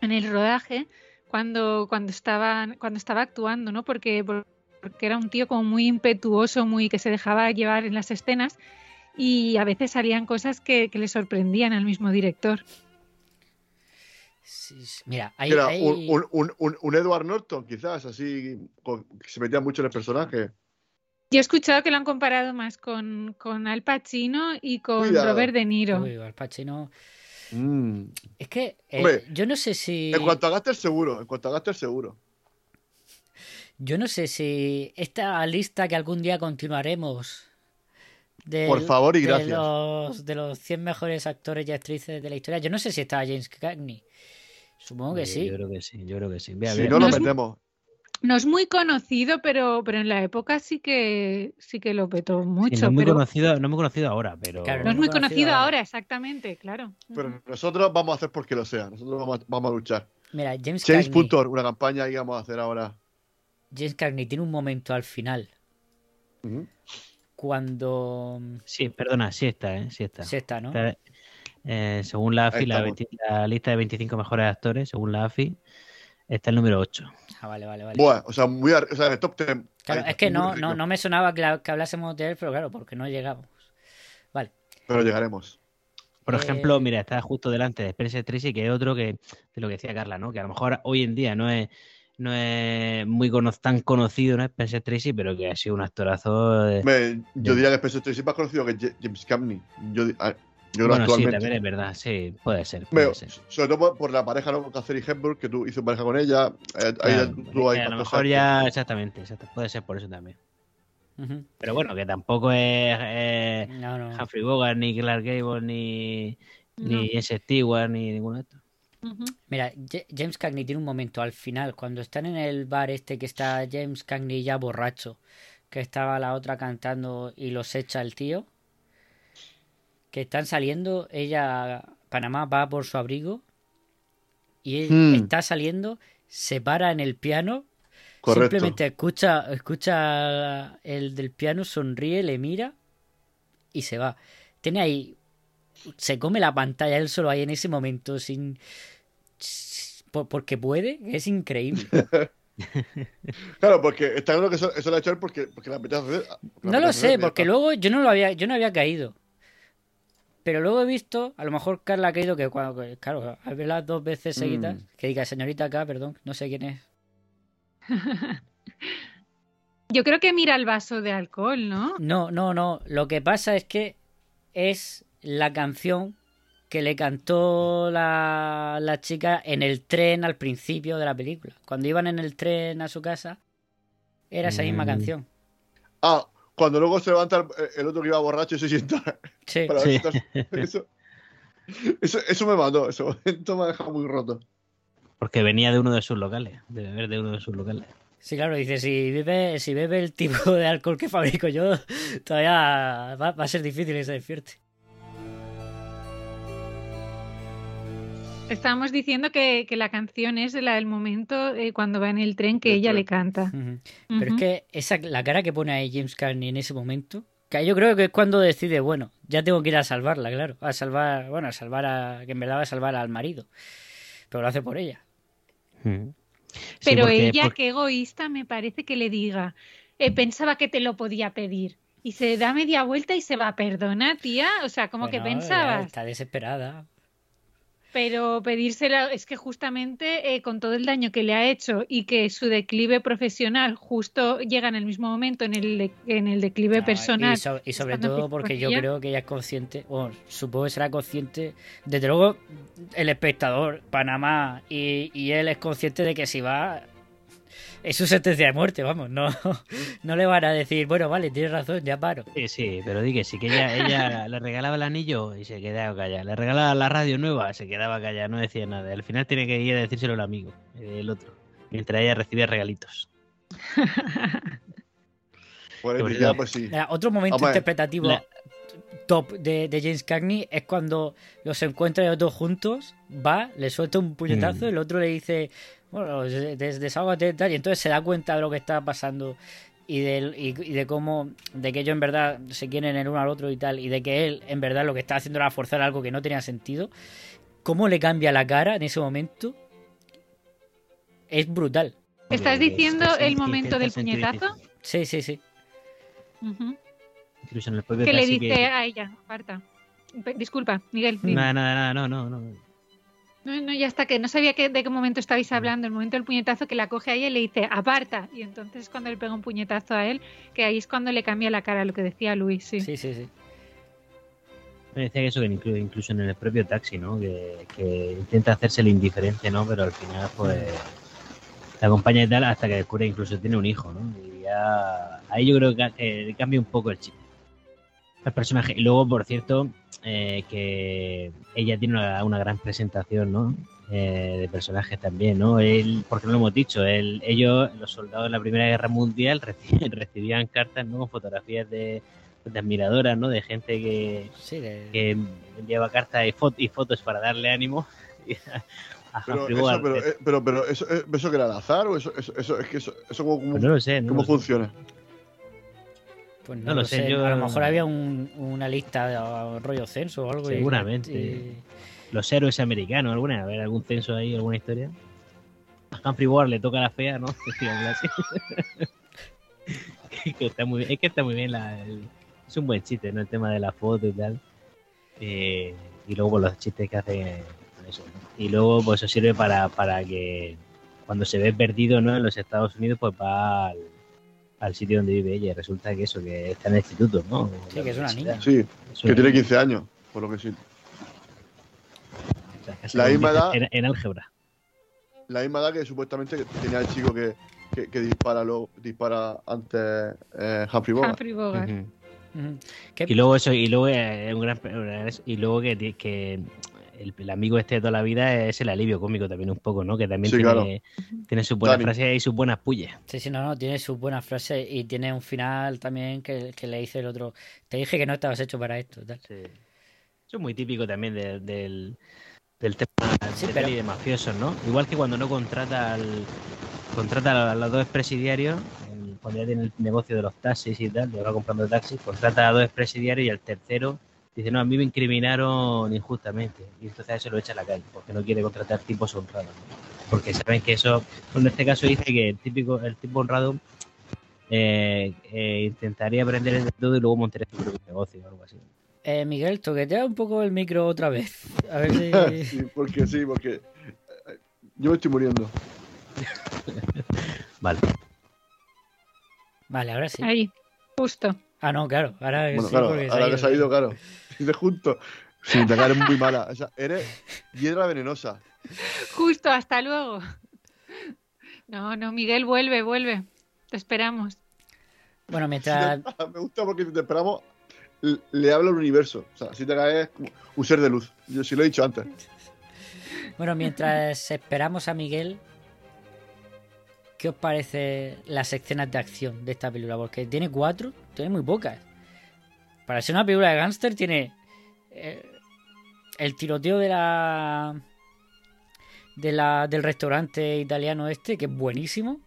en el rodaje cuando, cuando, estaba, cuando estaba actuando, ¿no? Porque, porque era un tío como muy impetuoso, muy que se dejaba llevar en las escenas y a veces salían cosas que, que le sorprendían al mismo director. sí, sí. mira hay, era hay- un, un, un, un- un Edward Norton, quizás, así, con- que se metía mucho en el personaje. Yo he escuchado que lo han comparado más con, con Al Pacino y con Cuidado. Robert De Niro. Uy, Al Pacino Mm. es que eh, Hombre, yo no sé si En cuanto a Gaster, seguro. En cuanto a Gaster, seguro. yo no sé si esta lista que algún día continuaremos de, Por favor y de gracias. los, de los 100 mejores actores y actrices de la historia yo no sé si está James Cagney supongo que sí Yo creo que sí, yo creo que sí. Si no, lo metemos. No es muy conocido, pero, pero en la época sí que sí que lo petó Sí, mucho. no, es muy pero conocido, no es muy conocido ahora, pero. Claro, no es muy conocido ahora. ahora, exactamente, claro. Pero nosotros vamos a hacer porque lo sea. Nosotros vamos a, vamos a luchar. mira James James Puntor, una campaña que vamos a hacer ahora. James Cagney tiene un momento al final cuando Sí, perdona, sí está, ¿eh? Sí está. sí está no Está, eh, según la AFI, Ahí la, estamos. 20 la lista de 25 mejores actores, según la AFI, está el número 8. ah vale vale vale Buah, o sea, muy ar- o sea, el top 10. Claro, Ahí, es que no, no, no me sonaba que, la- que hablásemos de él, pero claro, porque no llegamos. Vale. Pero llegaremos. Por Eh, ejemplo, mira, está justo delante de Spencer Tracy, que es otro que, de lo que decía Carla, ¿no? Que a lo mejor hoy en día no es, no es muy cono- tan conocido, ¿no? Spencer Tracy, pero que ha sido un actorazo. de- Me- yo de- diría que Spencer Tracy es más conocido que James Cagney. Yo, di- yo creo Bueno, sí, actualmente. también es verdad, sí, puede ser. Puede Veo, ser. sobre todo por, por la pareja ¿no? con Catherine Hepburn, que tú hizo pareja con ella. eh, ahí Claro, ahí que a lo mejor cosas. ya, exactamente, puede ser por eso también. Pero bueno, que tampoco es eh, No, no. Humphrey Bogart, ni Clark Gable, ni, ni No. Jesse Stewart, ni ninguno de estos. Mira, Ja- James Cagney tiene un momento al final, cuando están en el bar este que está James Cagney ya borracho, que estaba la otra cantando y los echa el tío, que están saliendo, ella, Panamá va por su abrigo y él Hmm. está saliendo, se para en el piano, Correcto. simplemente escucha, escucha el del piano, sonríe, le mira y se va. Tiene ahí, se come la pantalla él solo ahí en ese momento sin por- porque puede, es increíble. Claro, porque está claro que eso, eso lo ha hecho él porque, porque la hacer. porque No lo sé, porque luego yo no lo había, yo no había caído. Pero luego he visto, a lo mejor Carla ha caído que cuando, claro, al verla dos veces seguidas, Mm. que diga señorita acá, perdón, no sé quién es. Yo creo que mira el vaso de alcohol, ¿no? No, no, no. Lo que pasa es que es la canción que le cantó la, la chica en el tren al principio de la película. Cuando iban en el tren a su casa, era esa misma Mm. canción. Ah, cuando luego se levanta el, el otro que iba borracho y se sienta. Sí. Para Sí. sentarse. Eso, eso, eso me mató. Ese momento me ha dejado muy roto. Porque venía de uno de sus locales, de beber de uno de sus locales. Sí, claro, dice, si bebe, si bebe el tipo de alcohol que fabrico yo, todavía va, va a ser difícil que se despierte. Estábamos diciendo que, que la canción es la del momento eh, cuando va en el tren que ella tren. le canta. Pero es que esa, la cara que pone ahí James Carney en ese momento, que yo creo que es cuando decide, bueno, ya tengo que ir a salvarla, claro, a salvar, bueno, a salvar a, que en verdad va a salvar al marido, pero lo hace por ella. Mm. Sí, Pero porque- ella, porque- qué egoísta, me parece que le diga, eh, pensaba que te lo podía pedir. Y se da media vuelta y se va, perdona, tía. O sea, como que Bueno, pensabas. Está desesperada. Pero pedírsela, es que justamente eh, con todo el daño que le ha hecho y que su declive profesional justo llega en el mismo momento en el, de- en el declive No, personal. Y, so- y sobre todo porque yo creo que ella es consciente, o supongo que será consciente, desde luego el espectador, Panamá, y, y él es consciente de que si va, es su sentencia de muerte, vamos, no, no le van a decir, bueno, vale, tienes razón, ya paro. Sí, sí, pero di que sí, que ella, ella le regalaba el anillo y se quedaba callada. Le regalaba la radio nueva, se quedaba callada, no decía nada. Al final tiene que ir a decírselo al amigo, el otro, mientras ella recibía regalitos. Ya, todo- pues sí. Mira, otro momento Hombre, interpretativo la- top de, de James Cagney es cuando los encuentra los dos juntos, va, le suelta un puñetazo, Mm. el otro le dice, bueno, des- des- desahógate y tal, y entonces se da cuenta de lo que está pasando y, del, y, y de cómo, de que ellos en verdad se quieren el uno al otro y tal, y de que él en verdad lo que está haciendo era forzar algo que no tenía sentido, cómo le cambia la cara en ese momento, es brutal. ¿Estás diciendo el momento del puñetazo? Sí, sí, sí. Ujú. Incluso en el propio Que le dice a ella, aparta. Pe- Disculpa, Miguel. Nada, nada, nada, no, no, no. No, no, ya está, que no sabía que, de qué momento estabais hablando. El momento del puñetazo que la coge a ella y le dice, aparta. Y entonces cuando le pega un puñetazo a él, que ahí es cuando le cambia la cara, lo que decía Luis, sí. Sí, sí, sí. Me decía que eso que inclu- incluso en el propio taxi, ¿no? Que, que intenta hacerse el indiferente, ¿no? Pero al final, pues, te acompaña y tal hasta que descubre que incluso tiene un hijo, ¿no? Y ya ahí yo creo que eh, cambia un poco el chip. El personaje. Y luego, por cierto, eh, que ella tiene una, una gran presentación, ¿no? Eh, de personajes también, ¿no? Él, porque no lo hemos dicho, él, ellos, los soldados de la Primera Guerra Mundial, reci- recibían cartas, ¿no? Con fotografías de, de admiradoras, ¿no? De gente que, Sí, de- que enviaba cartas y, fo- y fotos para darle ánimo a Pero, Humphrey eso, pero, eh, pero, pero eso, eh, ¿eso que era al azar o eso, eso, eso es que eso, eso cómo, cómo- Pues no lo sé, no cómo lo sé. Pues no, No lo lo sé, sé, yo- a lo mejor había un- una lista de rollo censo o algo. Seguramente. y- Los héroes americanos, alguna, a ver, algún censo ahí, alguna historia. A Humphrey Bogart le toca la fea, ¿no? Así. que está muy bien, es que está muy bien la, el- es un buen chiste, ¿no? El tema de la foto y tal. Eh, y luego pues, los chistes que hace con eso. ¿no? Y luego pues eso sirve para, para que cuando se ve perdido ¿no? en los Estados Unidos, pues va al, al sitio donde vive ella. Y resulta que eso, que está en el instituto, ¿no? Sí, que es una niña. Sí, Es que tiene niña. 15 años, por lo que sí. O sea, que se La misma edad- en, en álgebra. La misma edad que supuestamente tenía el chico que, que, que dispara, lo, dispara antes eh, Humphrey Bogart. Humphrey Bogart. Ujú. Ujú. ¿Qué- Y luego eso, y luego eh, un gran y luego que el, el amigo este de toda la vida es el alivio cómico también un poco, ¿no? Que también Sí, tiene, claro. tiene sus buenas Dani. frases y sus buenas pullas. Sí, sí, no, no, tiene sus buenas frases y tiene un final también que, que le dice el otro, te dije que no estabas hecho para esto. Tal. Eso es muy típico también de- del, del tema Sí, de, pero- peli de mafiosos, ¿no? Igual que cuando no contrata al contrata a los dos presidiarios, el- cuando ya tiene el negocio de los taxis y tal, le va comprando taxis, contrata a dos presidiarios y al tercero dice, no, a mí me incriminaron injustamente. Y entonces a eso lo echa a la calle, porque no quiere contratar tipos honrados. ¿no? Porque saben que eso, en este caso dice que el típico, el tipo honrado eh, eh, intentaría aprender de todo y luego montaría su propio negocio o algo así. Eh, Miguel, toquetea un poco el micro otra vez. A ver si... sí, porque sí, porque eh, yo me estoy muriendo. Vale. Vale, ahora sí. Ahí, justo. Ah, no, claro. Ahora Bueno, sí, claro, porque ahora que se ha ido, claro. De junto. Sí, te eres muy mala. O sea, eres hiedra venenosa. Justo, hasta luego. No, no, Miguel, vuelve, vuelve. Te esperamos. Bueno, mientras... Me gusta porque si te esperamos, le habla al universo. O sea, si te caes como un ser de luz. Yo sí lo he dicho antes. Bueno, mientras esperamos a Miguel, ¿qué os parece las escenas de acción de esta película? Porque tiene cuatro, tiene muy pocas. Para ser una película de gángster tiene eh, el tiroteo de la, de la del restaurante italiano este, que es buenísimo.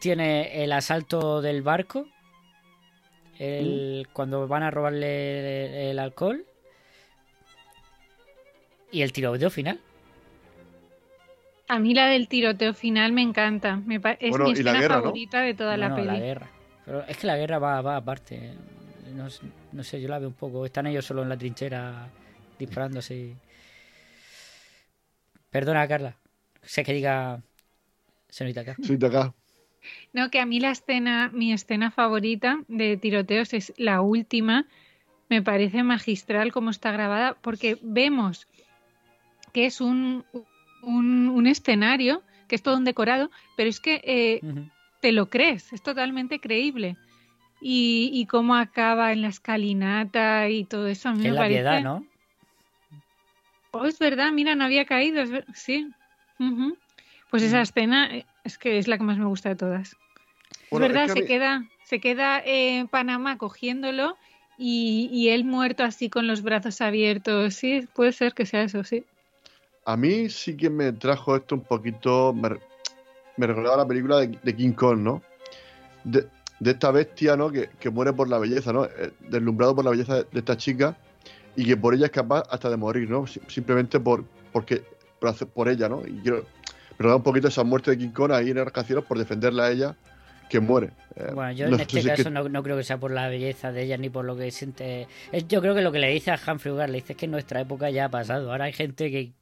Tiene el asalto del barco, el, cuando van a robarle el, el alcohol y el tiroteo final. A mí la del tiroteo final me encanta. Me es Bueno, mi escena guerra, ¿no? favorita de toda la No, no, peli. la guerra. Pero es que la guerra va, va aparte. No, no sé, yo la veo un poco. Están ellos solo en la trinchera disparándose. Perdona, Carla. Sé que diga. Señorita acá. De acá. No, que a mí la escena, mi escena favorita de tiroteos es la última. Me parece magistral cómo está grabada, porque vemos que es un, un, un escenario, que es todo un decorado, pero es que eh, te lo crees, es totalmente creíble. Y, y cómo acaba en la escalinata y todo eso, a mí Que me es la parece. piedad, ¿no? Oh, es verdad, mira, no había caído, es ver- sí. Pues esa escena es que es la que más me gusta de todas. Bueno, es verdad, es que se queda, se queda en Panamá cogiéndolo y, y él muerto así con los brazos abiertos. Sí, puede ser que sea eso, sí. A mí sí que me trajo esto un poquito. Me, re- me recordaba la película de, de King Kong, ¿no? De, de esta bestia, ¿no? Que, que muere por la belleza, ¿no? Eh, Deslumbrado por la belleza de, de esta chica y que por ella es capaz hasta de morir, ¿no? Si- Simplemente por, porque, por, hacer- por ella, ¿no? Y quiero recordar un poquito esa muerte de King Kong ahí en el rascacielos por defenderla a ella que muere. Eh, Bueno, yo no en este es que- caso no, no creo que sea por la belleza de ella ni por lo que siente. Es- yo creo que lo que le dice a Humphrey Bogart, le dice que en nuestra época ya ha pasado. Ahora hay gente que,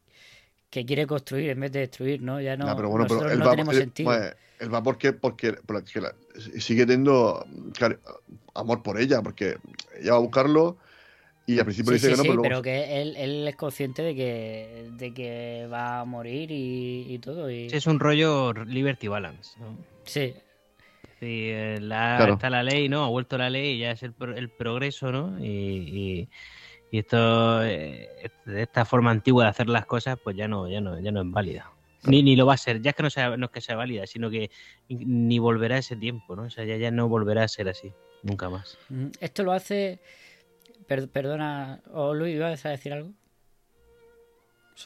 que quiere construir en vez de destruir, ¿no? Ya no, pero bueno, pero nosotros él no va, tenemos él- sentido. bueno, él va porque, porque, porque la- sigue teniendo amor por ella, porque ella va a buscarlo y al principio Sí, dice sí, que no, sí, pero luego pero que él, él es consciente de que, de que va a morir y, y todo. Y... Es un rollo Liberty Balance. ¿no? Sí. Sí, eh, la- Claro. está la ley, ¿no? Ha vuelto la ley y ya es el, pro- el progreso, ¿no? Y, y- y esto, eh, de esta forma antigua de hacer las cosas, pues ya no, ya no, ya no es válida. Ni, ni lo va a ser. Ya es que no, sea, no es que sea válida, sino que ni volverá ese tiempo, ¿no? O sea, ya, ya no volverá a ser así, nunca más. Mm, Esto lo hace. per- perdona, o Luis, ¿ibas a decir algo?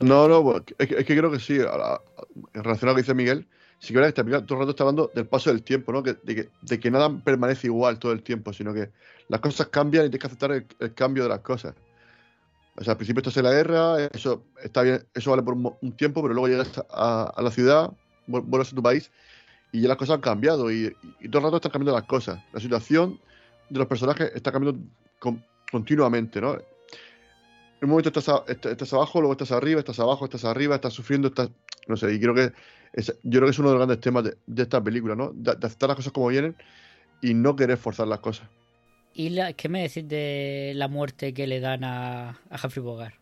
No, no, pues, es, que, es que creo que sí. a la- en relación a lo que dice Miguel, sí que verdad que película todo el rato está hablando del paso del tiempo, ¿no? Que, de, que, de que nada permanece igual todo el tiempo, sino que las cosas cambian y tienes que aceptar el, el cambio de las cosas. O sea, al principio estás en la guerra, eso está bien, eso vale por un, tiempo, pero luego llegas a, a la ciudad, vuel- vuelves a tu país y ya las cosas han cambiado y, y todo el rato están cambiando las cosas. La situación de los personajes está cambiando con- continuamente, ¿no? un momento estás, estás, abajo, luego estás arriba, estás abajo, estás arriba, estás sufriendo, estás. No sé, y creo que es, yo creo que es uno de los grandes temas de, esta película, ¿no? De, aceptar las cosas como vienen y no querer forzar las cosas. ¿Y la, qué me decís de la muerte que le dan a, a Humphrey Bogart?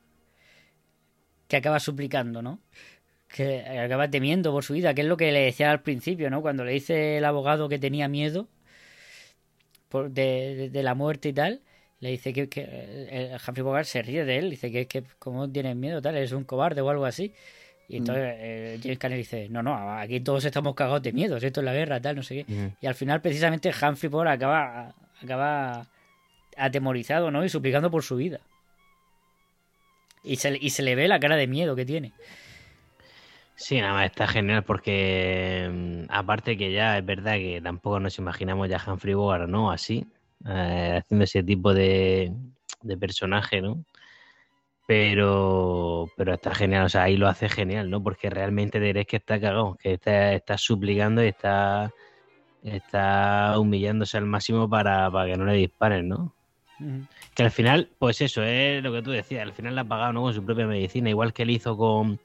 Que acaba suplicando, ¿no? Que acaba temiendo por su vida, que es lo que le decía al principio, ¿no? Cuando le dice el abogado que tenía miedo por, de, de la muerte y tal le dice que, que el Humphrey Bogart se ríe de él, dice que, que como tienes miedo, tal, es un cobarde o algo así. Y entonces mm. eh, James Caner dice, no, no, aquí todos estamos cagados de miedo, esto es la guerra, tal, no sé qué. Y al final precisamente Humphrey Bogart acaba, acaba atemorizado, ¿no? Y suplicando por su vida. Y se, y se le ve la cara de miedo que tiene. Sí, nada más está genial porque mm, aparte que ya es verdad que tampoco nos imaginamos ya Humphrey Bogart, ¿no? Así, eh, haciendo ese tipo de, personaje, ¿no? Pero, pero está genial, o sea, ahí lo hace genial, ¿no? Porque realmente diréis que está cagado, que está, está suplicando y está, está humillándose al máximo para, que no le disparen, ¿no? Que al final, pues eso, es lo que tú decías, al final la ha pagado ¿no? con su propia medicina, igual que él hizo con,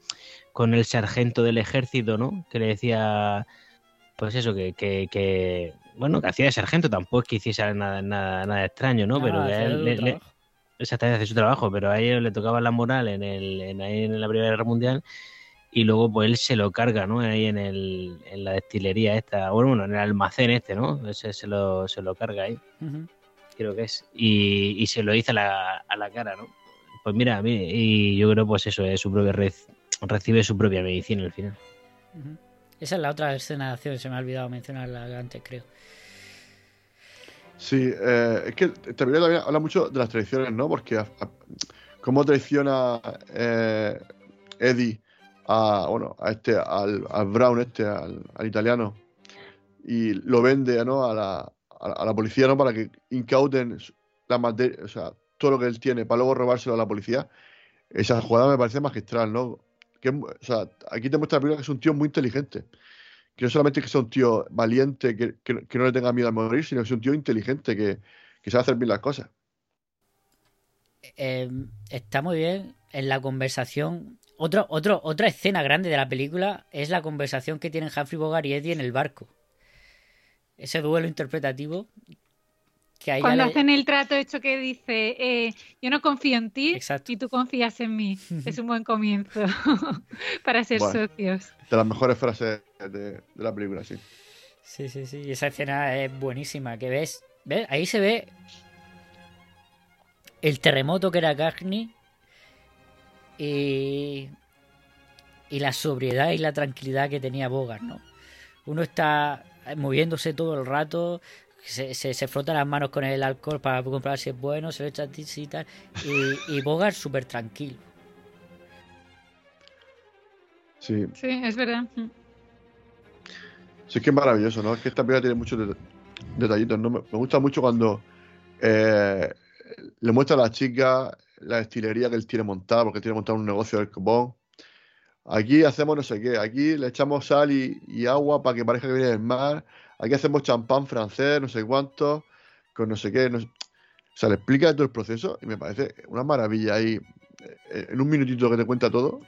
con el sargento del ejército, ¿no? Que le decía, pues eso, que, que, que bueno, que hacía de sargento, tampoco es que hiciese nada, nada, nada extraño, ¿no? pero él, le, exactamente hace su trabajo, pero a ellos le tocaba la moral en, el, en, en la Primera Guerra Mundial y luego pues él se lo carga, ¿no? Ahí en, el, en la destilería esta, bueno, bueno, en el almacén este, ¿no? Ese se lo, se lo carga ahí, creo que es, y, y se lo hizo a la, a la cara, ¿no? Pues mira, a mí, y yo creo pues eso, es su propia recibe su propia medicina al final. Esa es la otra escena de acción, se me ha olvidado mencionarla antes, creo. Sí, eh, es que también habla mucho de las traiciones, ¿no? Porque cómo traiciona eh, Eddie a, bueno, a este, al, Brown, este, al, italiano, y lo vende, ¿no? A la, a la policía, ¿no? Para que incauten la materia, o sea, todo lo que él tiene, para luego robárselo a la policía. Esa jugada me parece magistral, ¿no? Que, o sea, aquí te muestra que es un tío muy inteligente que no solamente que sea un tío valiente, que, no le tenga miedo a morir, sino que sea un tío inteligente, que, que sabe hacer bien las cosas. Em, está muy bien en la conversación. Otro, otro, otra escena grande de la película es la conversación que tienen Humphrey Bogart y Eddie en el barco. Ese duelo interpretativo cuando hacen el trato hecho que dice, eh, yo no confío en ti y tú confías en mí. es un buen comienzo para ser socios. De las mejores frases de, la película, sí. Sí, sí, sí. Esa escena es buenísima. Que ves, ¿ves? Ahí se ve el terremoto que era Cagney y, y la sobriedad y la tranquilidad que tenía Bogart, ¿no? Uno está moviéndose todo el rato, se, se, frota las manos con el alcohol para comprobar si es bueno, se lo echa y tal. Y, y Bogart súper tranquilo. Sí. Sí, es verdad. Sí, es que es maravilloso, ¿no? Es que esta película tiene muchos detallitos, ¿no? Me, gusta mucho cuando eh, le muestra a la chica la destilería que él tiene montada, porque tiene montado un negocio del copón. Aquí hacemos no sé qué, aquí le echamos sal y, agua para que parezca que viene del mar aquí hacemos champán francés, no sé cuánto, con no sé qué. o sea, le explica todo el proceso y me parece una maravilla ahí. Eh, en un minutito que te cuenta todo,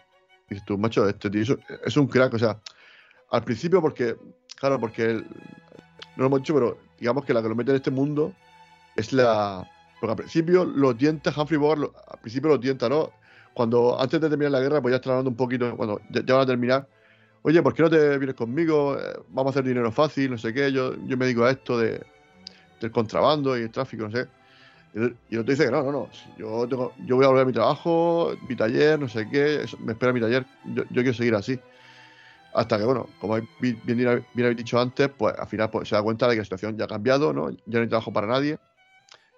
dices tú, macho, este tío es un crack. O sea, al principio, porque, claro, porque no lo hemos dicho, pero digamos que la que lo mete en este mundo es la. Porque al principio lo tienta Humphrey Bogart, al principio lo tienta, ¿no? Cuando antes de terminar la guerra, pues ya está hablando un poquito, cuando ya van a terminar, oye, ¿por qué no te vienes conmigo? Eh, vamos a hacer dinero fácil, no sé qué, yo, yo me dedico a esto de, del contrabando y el tráfico, no sé. Y el otro dice que no, no, no, yo, tengo, yo voy a volver a mi trabajo, mi taller, no sé qué, me espera mi taller, yo, quiero seguir así. Hasta que, bueno, como bien, bien, habéis dicho antes, pues al final pues, se da cuenta de que la situación ya ha cambiado, ¿no? Ya no hay trabajo para nadie.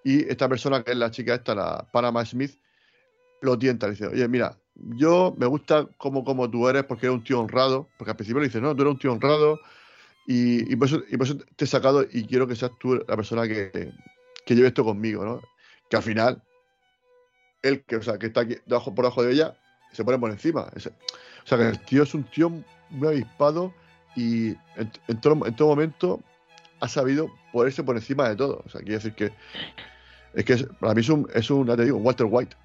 Y esta persona, que es la chica esta, la Panama Smith, lo tienta, le dice, oye, mira, yo me gusta como, como tú eres porque eres un tío honrado, porque al principio le dices, no, tú eres un tío honrado y, por, eso, te he sacado y quiero que seas tú la persona que, que lleve esto conmigo, ¿no? Que al final, él que, o sea, que está aquí debajo, por debajo de ella, se pone por encima. o sea, que el tío es un tío muy avispado y en, todo, en todo momento ha sabido ponerse por encima de todo. O sea, quiere decir que es que para mí es un, ya te digo, Walter White.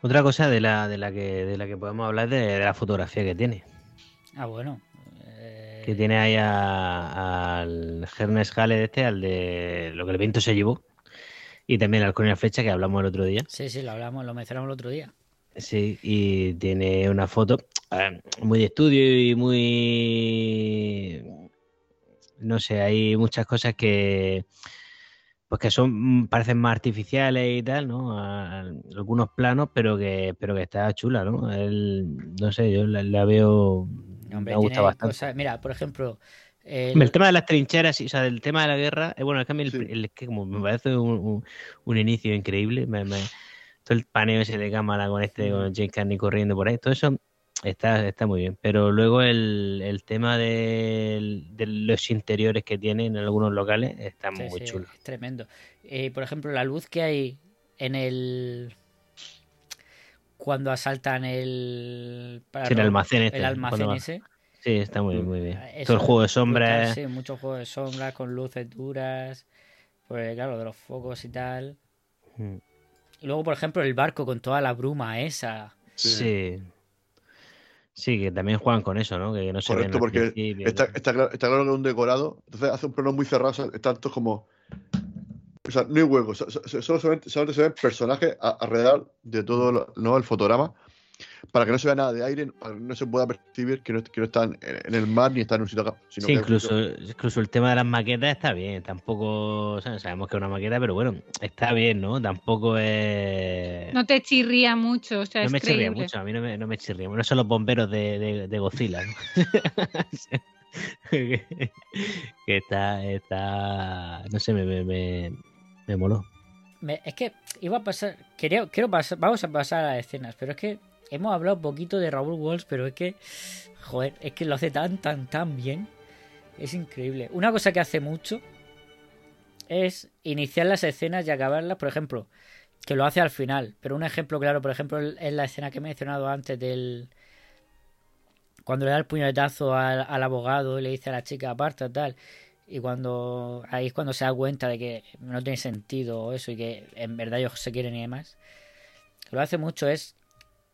Otra cosa de la, de la, que, de la que podemos hablar de, de la fotografía que tiene. Ah, bueno. Eh, que tiene ahí a, al Hermes Gale este, al de lo que el viento se llevó. Y también al Corina Flecha que hablamos el otro día. Sí, sí, lo hablamos, lo mencionamos el otro día. Sí, y tiene una foto eh, muy de estudio y muy no sé, hay muchas cosas que pues que son parecen más artificiales y tal, ¿no? A- algunos planos, pero que pero que está chula, ¿no? El, no sé, yo la, la veo Hombre, me gusta bastante. cosas- Mira, por ejemplo, el- El tema de las trincheras, y- o sea, del tema de la guerra, eh, bueno, es que, a mí el- el- que como me parece un, un- un inicio increíble, me- me- todo el paneo ese de cámara con este, con James Carney corriendo por ahí, todo eso está, está muy bien. Pero luego el, el tema de, los interiores que tienen en algunos locales está Sí, muy sí, chulo. es tremendo. Eh, por ejemplo, la luz que hay en el. Cuando asaltan el. para Sí, el almacén este, El almacén cuando va- ese. Sí, está muy, muy bien. Eso Todo el juego de sombras. Sí, mucho juego de sombras con luces duras. Pues claro, de los focos y tal. Mm. Y luego, por ejemplo, el barco con toda la bruma esa. Sí. Sí, que también juegan con eso, ¿no? Que no se Correcto, porque está, está claro, está claro que es un decorado, entonces hace un plano muy cerrado, o sea, todos como. O sea, no hay huecos, so- so- solo, solamente, solamente se ven personajes alrededor de todo lo- ¿no? el fotograma, para que no se vea nada de aire, para que no se pueda percibir que no, que no están en, el mar ni están en un sitio acá. Sino Sí, que- incluso, incluso el tema de las maquetas está bien. Tampoco, o sea, sabemos que es una maqueta, pero bueno, está bien, ¿no? Tampoco es... No te chirría mucho, o sea, No es me chirría mucho, a mí no me, no me chirría. No son los bomberos de, de, de Godzilla, ¿no? que, está, está, no sé, me, me, me, me moló. Me- es que iba a pasar. Quería, quiero pasar. Vamos a pasar a las escenas, pero es que hemos hablado un poquito de Raúl Walsh, pero es que. Joder, es que lo hace tan, tan, tan bien. Es increíble. Una cosa que hace mucho es iniciar las escenas y acabarlas, por ejemplo, que lo hace al final. Pero un ejemplo claro, por ejemplo, es la escena que he mencionado antes del. Cuando le da el puñetazo al, al abogado y le dice a la chica aparta, tal. Y cuando ahí es cuando se da cuenta de que no tiene sentido eso y que en verdad ellos se quieren y demás. Lo hace mucho es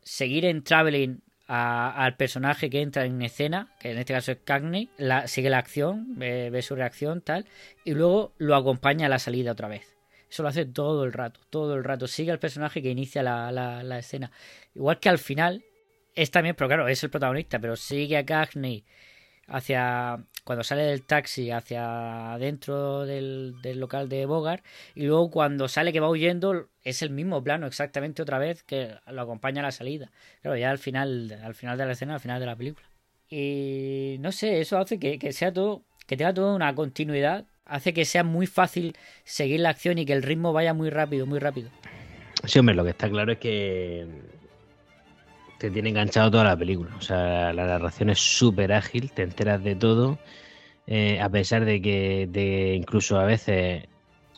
seguir en traveling al personaje que entra en escena, que en este caso es Cagney, la, sigue la acción, ve, ve su reacción, tal, y luego lo acompaña a la salida otra vez. Eso lo hace todo el rato, todo el rato. Sigue al personaje que inicia la, la, la escena. Igual que al final, es también, pero claro, es el protagonista, pero sigue a Cagney hacia cuando sale del taxi hacia adentro del, del local de Bogart y luego cuando sale que va huyendo es el mismo plano exactamente otra vez que lo acompaña a la salida. Claro ya al final al final de la escena al final de la película. Y no sé eso hace que, que sea todo que tenga toda una continuidad hace que sea muy fácil seguir la acción y que el ritmo vaya muy rápido muy rápido. Sí, hombre, lo que está claro es que te tiene enganchado toda la película. O sea, la narración es súper ágil, te enteras de todo, eh, a pesar de que de incluso a veces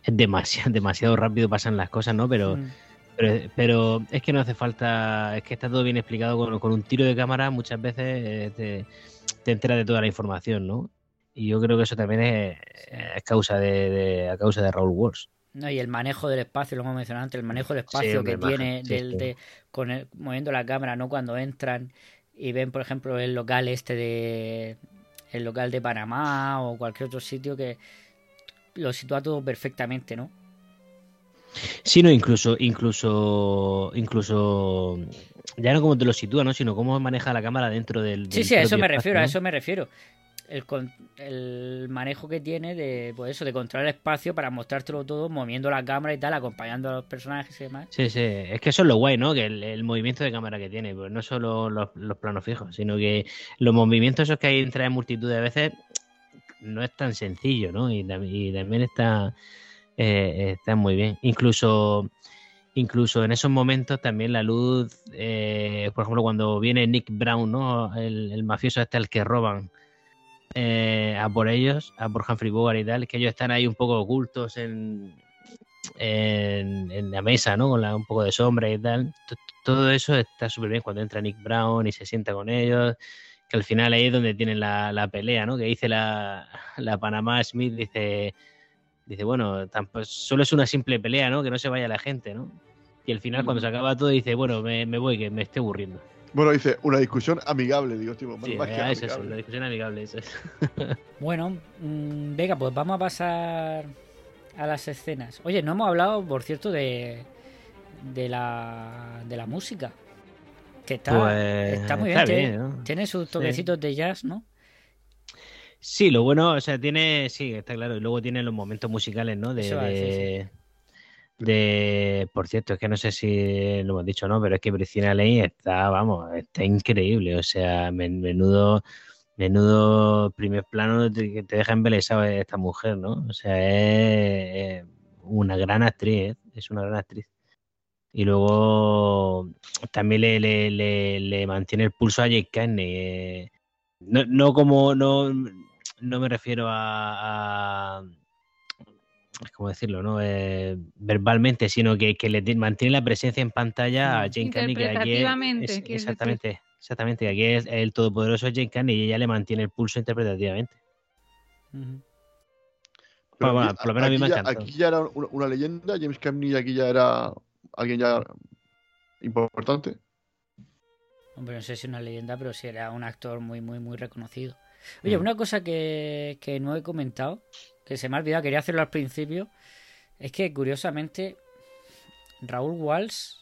es demasiado, demasiado rápido pasan las cosas, ¿no? Pero, Mm. pero, pero es que no hace falta, es que está todo bien explicado con, con un tiro de cámara, muchas veces eh, te, te enteras de toda la información, ¿no? Y yo creo que eso también es, es causa de, de- a causa de Raúl Walsh. No, y el manejo del espacio, lo hemos mencionado antes, el manejo del espacio que tiene sí, del, de, con el, moviendo la cámara, ¿no? Cuando entran y ven, por ejemplo, el local este de el local de Panamá o cualquier otro sitio que lo sitúa todo perfectamente, ¿no? Sí, no, incluso, incluso, incluso, ya no como te lo sitúa, ¿no? Sino cómo maneja la cámara dentro del. Sí, del sí, a eso me espacio, refiero, a eso me refiero. El, manejo que tiene de, pues eso, de controlar el espacio para mostrártelo todo, moviendo la cámara y tal, acompañando a los personajes y demás. Sí, sí, es que eso es lo guay, ¿no? Que el, movimiento de cámara que tiene, pues no solo los, planos fijos, sino que los movimientos esos que hay entre multitud de veces no es tan sencillo, ¿no? Y, tam- y también está, eh, está muy bien. Incluso, incluso en esos momentos también la luz, eh, por ejemplo, cuando viene Nick Brown, ¿no? El, el mafioso este al que roban eh, a por ellos, a por Humphrey Bogart y tal, que ellos están ahí un poco ocultos en, en, la mesa, ¿no? Con un poco de sombra y tal. Todo eso está súper bien cuando entra Nick Brown y se sienta con ellos. Que al final ahí es donde tienen la, la pelea, ¿no? Que dice la, la Panamá Smith, dice, dice bueno, solo es una simple pelea, ¿no? Que no se vaya la gente, ¿no? Y al final, cuando se acaba todo, dice, bueno, me, me voy, que me estoy aburriendo. Bueno, dice, una discusión amigable, digo, tipo, Sí, más que ah, eso amigable. discusión amigable, eso es. Bueno, mm, venga, pues vamos a pasar a las escenas. Oye, no hemos hablado, por cierto, de, de, la, de la música. Que está, Pues, está muy bien. está tiene, bien, ¿no? tiene sus Sí. toquecitos de jazz, ¿no? Sí, lo bueno, o sea, tiene, sí, está claro. Y luego tiene los momentos musicales, ¿no? De, de, de- por cierto, es que no sé si lo hemos dicho no, pero es que Priscilla Lane está, vamos, está increíble. O sea, men- menudo, menudo primer plano que te deja embelesado esta mujer, ¿no? O sea, es, una gran actriz, ¿eh? es una gran actriz. Y luego también le, le, le, le mantiene el pulso a Jake Carney. eh, no, no como no, no me refiero a- ¿cómo decirlo? no Eh, verbalmente, sino que, que le ti- mantiene la presencia en pantalla a Jane Carney, que aquí es- es- quieres decir. exactamente, exactamente, que aquí es el todopoderoso Jane Carney y ella le mantiene el pulso interpretativamente. Pero Bueno, aquí- por lo menos a mí me ya- encantó. Aquí ya era una, una leyenda, James Cagney aquí ya era alguien ya importante. Hombre, no sé si una leyenda, pero sí era un actor muy, muy, muy reconocido. Oye, Mm. una cosa que, que no he comentado, que se me ha olvidado, quería hacerlo al principio, es que curiosamente Raúl Walsh,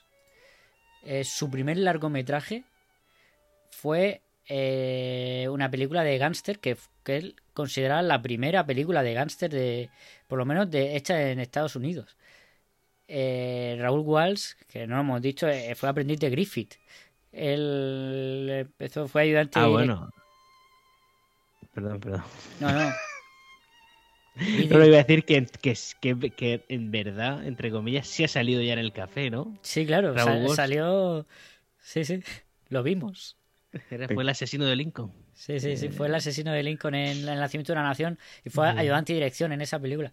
eh, su primer largometraje fue eh, una película de gángster que, que él consideraba la primera película de gángster de, por lo menos de hecha en Estados Unidos. Eh, Raúl Walsh, que no lo hemos dicho, eh, fue aprendiz de Griffith. Él empezó, fue ayudante. Ah, bueno. Perdón, perdón. No, no. Pero iba a decir que, que, que, que en verdad, entre comillas, sí ha salido ya en el café, ¿no? Sí, claro, Raúl sa- Walsh. salió. Sí, sí, lo vimos. Era- Fue el asesino de Lincoln. Sí, sí, sí, fue el asesino de Lincoln en El nacimiento de una nación y fue ayudante de dirección en esa película.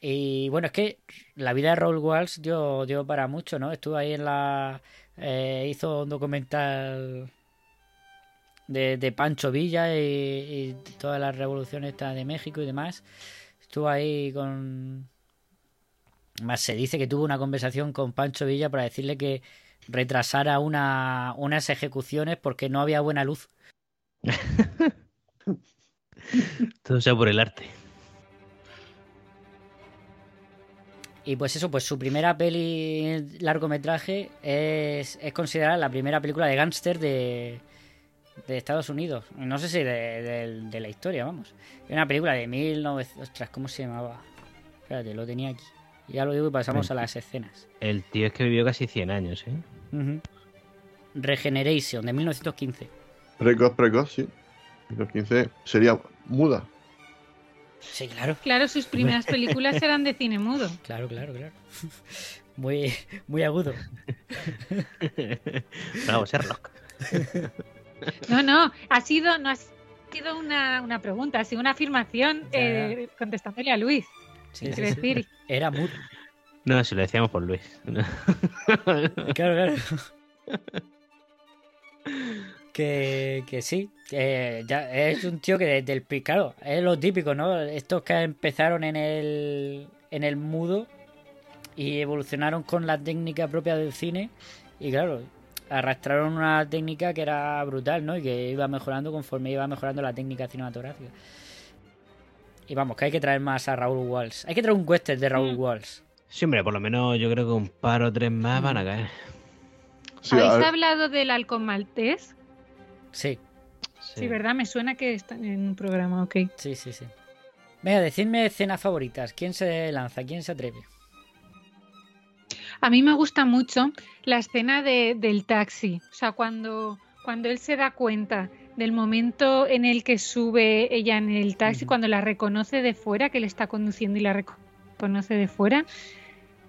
Y bueno, es que la vida de Raúl Walsh dio, dio para mucho, ¿no? Estuvo ahí en la. eh, hizo un documental de, de Pancho Villa y, y todas las revoluciones esta de México y demás. Estuvo ahí con. Más se dice que tuvo una conversación con Pancho Villa para decirle que retrasara una, unas ejecuciones porque no había buena luz. Todo sea por el arte. Y pues eso, pues su primera peli largometraje es, es considerada la primera película de gángster de, de Estados Unidos. No sé si de, de- de la historia, vamos. Es una película de 1900... Ostras, ¿cómo se llamaba? Espérate, lo tenía aquí. Ya lo digo y pasamos a las escenas. El tío es que vivió casi 100 años, ¿eh? Ujú. Regeneration, de 1915. Precoz, precoz, sí. Los 15 sería muda. Sí, claro. Claro, sus primeras películas eran de cine mudo. Claro, claro, claro. Muy, muy agudo. Bravo, Sherlock. No, no, ha sido, no ha sido una, una pregunta, ha sido una afirmación eh, contestándole a Luis. Sí, decir, Era mudo. No, si lo decíamos por Luis. Claro, claro. Que, que sí, que ya es un tío que desde el claro, es lo típico, ¿no? Estos que empezaron en el en el mudo y evolucionaron con la técnica propia del cine y claro, arrastraron una técnica que era brutal, ¿no? Y que iba mejorando conforme iba mejorando la técnica cinematográfica. Y vamos, que hay que traer más a Raúl Walsh. Hay que traer un western de Raúl Walsh. Sí, hombre, por lo menos yo creo que un par o tres más van a caer. Sí, ¿habéis hablado del halcón maltés? Sí, Sí. ¿verdad? Me suena que está en un programa, ok. sí, sí, sí. Venga, decidme escenas favoritas. ¿Quién se lanza? ¿Quién se atreve? A mí me gusta mucho la escena de, del taxi, o sea, cuando, cuando él se da cuenta del momento en el que sube ella en el taxi, cuando la reconoce de fuera, que le está conduciendo y la reco- reconoce de fuera,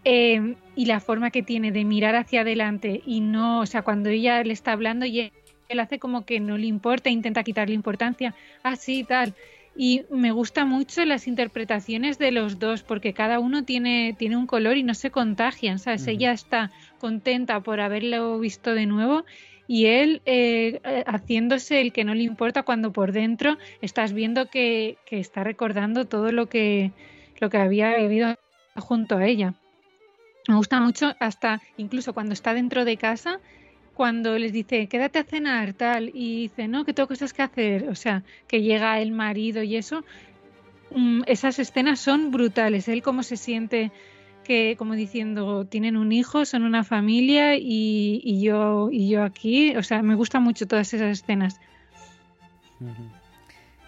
eh, y la forma que tiene de mirar hacia adelante y no, o sea, cuando ella le está hablando y él hace como que no le importa, intenta quitarle importancia, así tal. Y me gusta mucho las interpretaciones de los dos, porque cada uno tiene, tiene un color y no se contagian, ¿sabes? Ujú. Ella está contenta por haberlo visto de nuevo y él eh, eh, haciéndose el que no le importa cuando por dentro estás viendo que, que está recordando todo lo que, lo que había vivido junto a ella. Me gusta mucho hasta incluso cuando está dentro de casa, cuando les dice, quédate a cenar, tal, y dice, no, que tengo cosas que hacer, o sea, que llega el marido y eso, mm, esas escenas son brutales, él cómo se siente que como diciendo tienen un hijo, son una familia y, yo y yo aquí, o sea, me gustan mucho todas esas escenas.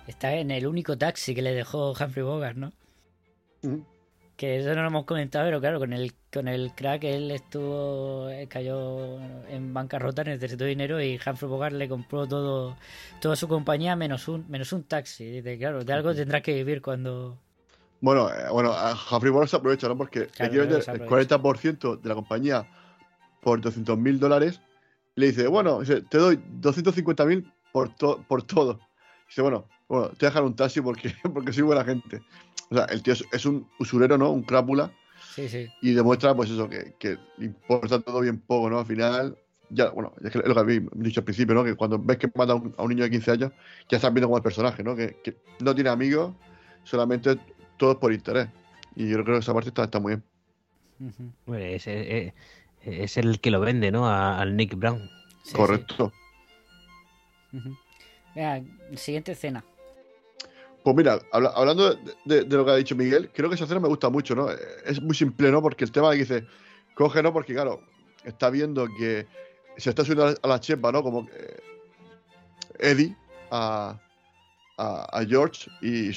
Está en el único taxi que le dejó Humphrey Bogart, ¿no? Que eso no lo hemos comentado, pero claro, con el con el crack él estuvo cayó en bancarrota, necesitó dinero y Humphrey Bogart le compró todo toda su compañía menos un menos un taxi. Dice, claro, de algo tendrás que vivir cuando bueno, eh, bueno, Humphrey Bogart se aprovecha, ¿no? Porque el 40% de la compañía por 200 mil dólares. Le dice, bueno, te doy 250 mil por, por todo. Dice, bueno, bueno, te voy a dejar un taxi porque, porque soy buena gente. O sea, el tío es, un usurero, ¿no? Un crápula. Sí, sí. Y demuestra, pues eso, que, que le importa todo bien poco, ¿no? Al final, ya, bueno, es, lo que habéis dicho al principio, ¿no? Que cuando ves que mata a un, niño de 15 años, ya estás viendo como el personaje, ¿no? Que, que no tiene amigos, solamente todo por interés. Y yo creo que esa parte está, muy bien. es, el que lo vende, ¿no? al Nick Brown. Correcto. siguiente escena. Pues mira, hablando de, lo que ha dicho Miguel, creo que esa escena me gusta mucho, ¿no? Es muy simple, ¿no? Porque el tema que dice, coge, ¿no? Porque claro, está viendo que se está subiendo a la chepa, ¿no? Como Eddie a, a, George y,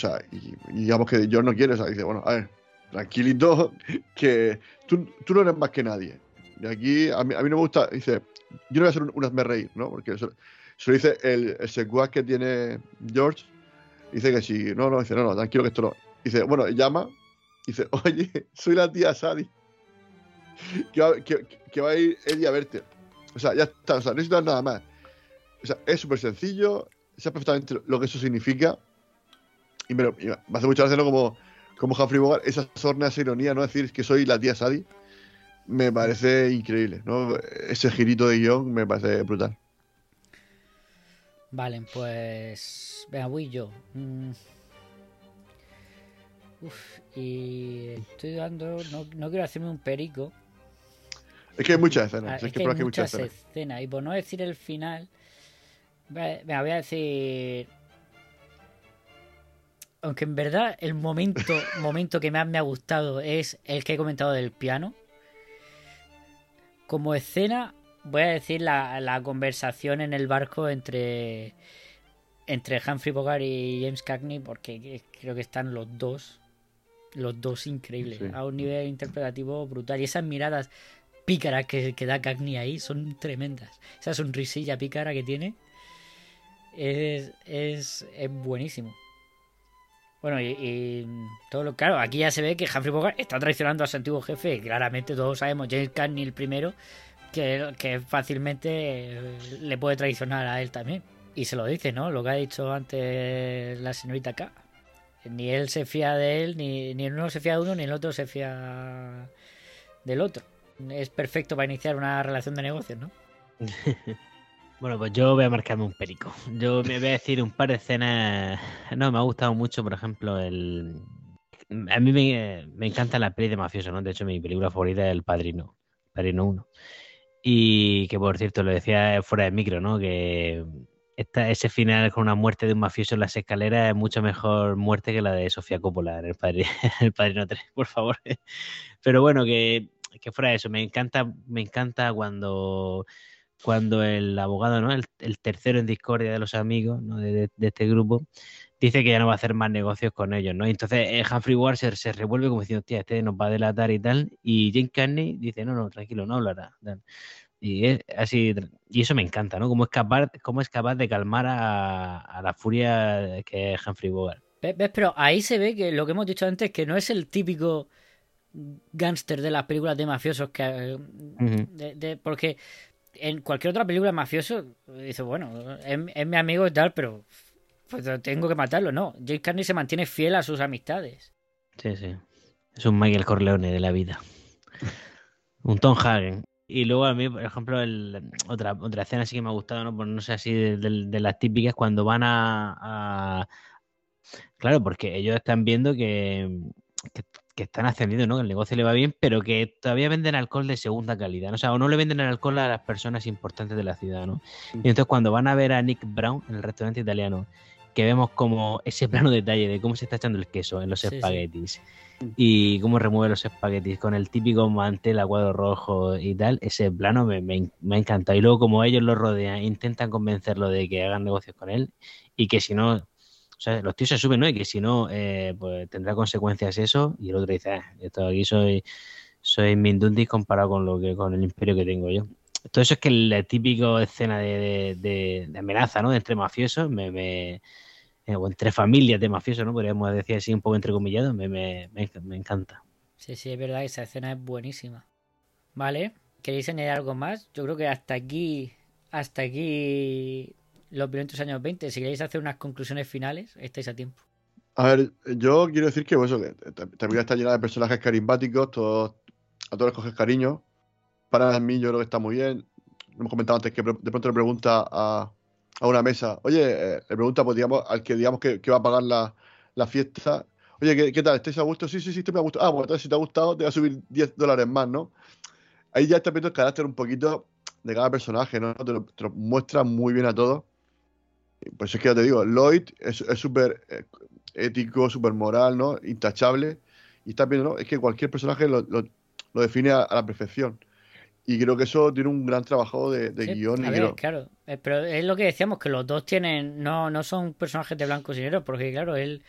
digamos que George no quiere, o sea, dice, bueno, a ver, tranquilito, que tú, tú no eres más que nadie. Y aquí a mí, a mí no me gusta, dice, yo no voy a hacer un, un reír, ¿no? Porque eso, lo dice el, el que tiene George, dice que si, no, no, dice, no, no, tranquilo que esto no. Dice, bueno, llama, dice, oye, soy la tía Sadie, que va, que, que va a ir Eddie a verte. O sea, ya está, o sea, no necesitas nada más. O sea, es súper sencillo, sé perfectamente lo que eso significa. Y me, hace mucha gracia como, como Humphrey Bogart, esa sorna, esa ironía, ¿no? Decir que soy la tía Sadie, me parece increíble, ¿no? Ese girito de guion me parece brutal. Vale, pues. Venga, voy yo. Mm. Uf, y estoy dando. No, no, quiero hacerme un perico. Es que hay muchas escenas. Ah, es, que, hay muchas, escenas. Y por no decir el final, me voy a decir. Aunque en verdad el momento, momento que más me ha gustado es el que he comentado del piano. Como escena, voy a decir la, conversación en el barco entre, entre Humphrey Bogart y James Cagney, porque creo que están los dos, los dos increíbles, a un nivel interpretativo brutal. Y esas miradas pícaras que, que da Cagney ahí son tremendas. Esa sonrisilla pícara que tiene es, es, es buenísimo. Bueno, y, todo lo claro, aquí ya se ve que Humphrey Bogart está traicionando a su antiguo jefe. Claramente todos sabemos, James Cagney el primero, que, que fácilmente le puede traicionar a él también. Y se lo dice, ¿no? Lo que ha dicho antes la señorita K. Ni él se fía de él, ni, ni uno se fía de uno, ni el otro se fía del otro. Es perfecto para iniciar una relación de negocios, ¿no? Bueno, pues yo voy a marcarme un perico. Yo me voy a decir un par de escenas. No, me ha gustado mucho, por ejemplo, el. A mí me, encanta la peli de mafioso, ¿no? De hecho, mi película favorita es El Padrino, Padrino 1. Y que, por cierto, lo decía fuera de micro, ¿no? Que esta, ese final con una muerte de un mafioso en las escaleras es mucho mejor muerte que la de Sofía Coppola en El Padrino, el Padrino 3, por favor. Pero bueno, que, que fuera eso. Me encanta, me encanta cuando cuando el abogado, ¿no? El, tercero en discordia de los amigos ¿no? de, este grupo, dice que ya no va a hacer más negocios con ellos, ¿no? entonces eh, Humphrey Ward se, revuelve como diciendo, tía, este nos va a delatar y tal, y Jane Carney dice, no, no, tranquilo, no hablará. Y es así, y eso me encanta, ¿no? Cómo es capaz, cómo es capaz de calmar a, la furia que es Humphrey Bogart. ¿Ves? Pero ahí se ve que lo que hemos dicho antes, que no es el típico gángster de las películas de mafiosos que porque en cualquier otra película mafioso, dice, bueno, es, mi amigo y tal, pero pues tengo que matarlo. No, James Carney se mantiene fiel a sus amistades. Sí, sí. Es un Michael Corleone de la vida. un Tom Hagen. Y luego a mí, por ejemplo, otra, otra escena sí que me ha gustado, ¿no? Pues no sé así de, las típicas cuando van a, Claro, porque ellos están viendo que, que están ascendiendo, ¿no? Que el negocio le va bien, pero que todavía venden alcohol de segunda calidad. ¿no? O sea, o no le venden el alcohol a las personas importantes de la ciudad, ¿no? Y entonces cuando van a ver a Nick Brown en el restaurante italiano, que vemos como ese plano detalle de cómo se está echando el queso en los Sí, sí. espaguetis y cómo remueve los espaguetis con el típico mantel a cuadro rojo y tal, ese plano me, me, me ha encantado. Y luego como ellos lo rodean, intentan convencerlo de que hagan negocios con él y que si no, o sea, los tíos se suben, ¿no? Y que si no, eh, pues tendrá consecuencias eso. Y el otro dice, ah, esto aquí soy, soy Mindundis comparado con lo que con el imperio que tengo yo. Todo eso es que la típica escena de, de, de- de amenaza, ¿no? Entre mafiosos, me, me- eh, o entre familias de mafiosos, ¿no? Podríamos decir así un poco entrecomillado, me, me, me, me encanta. Sí, sí, es verdad, esa escena es buenísima. Vale, ¿queréis añadir algo más? Yo creo que hasta aquí, hasta aquí los violentos años 20. Si queréis hacer unas conclusiones finales, estáis a tiempo. A ver, yo quiero decir que, pues, eso, que ta- también está llena de personajes carismáticos, todos, a todos les coges cariño. Para mí, yo creo que está muy bien. Hemos comentado antes que de pronto le pregunta a, a una mesa, oye, eh, le pregunta pues, digamos, al que digamos que, que va a pagar la, la fiesta, oye, ¿qué, qué tal? ¿Estáis a gusto? Sí, sí, sí, estoy a gusto. Ah, bueno, entonces si te ha gustado, te va a subir 10 dólares más, ¿no? Ahí ya está viendo el carácter un poquito de cada personaje, ¿no? Te lo, te lo muestra muy bien a todos. Pues es que ya te digo, Lloyd es es súper eh, ético, súper moral, ¿no? Intachable. Y estás viendo, ¿no? Es que cualquier personaje lo, lo- lo define a, a la perfección. Y creo que eso tiene un gran trabajo de, de Sí, guion. a y ver, creo- claro, eh, pero es lo que decíamos, que los dos tienen, no, no son personajes de blancos y negros, porque claro, él,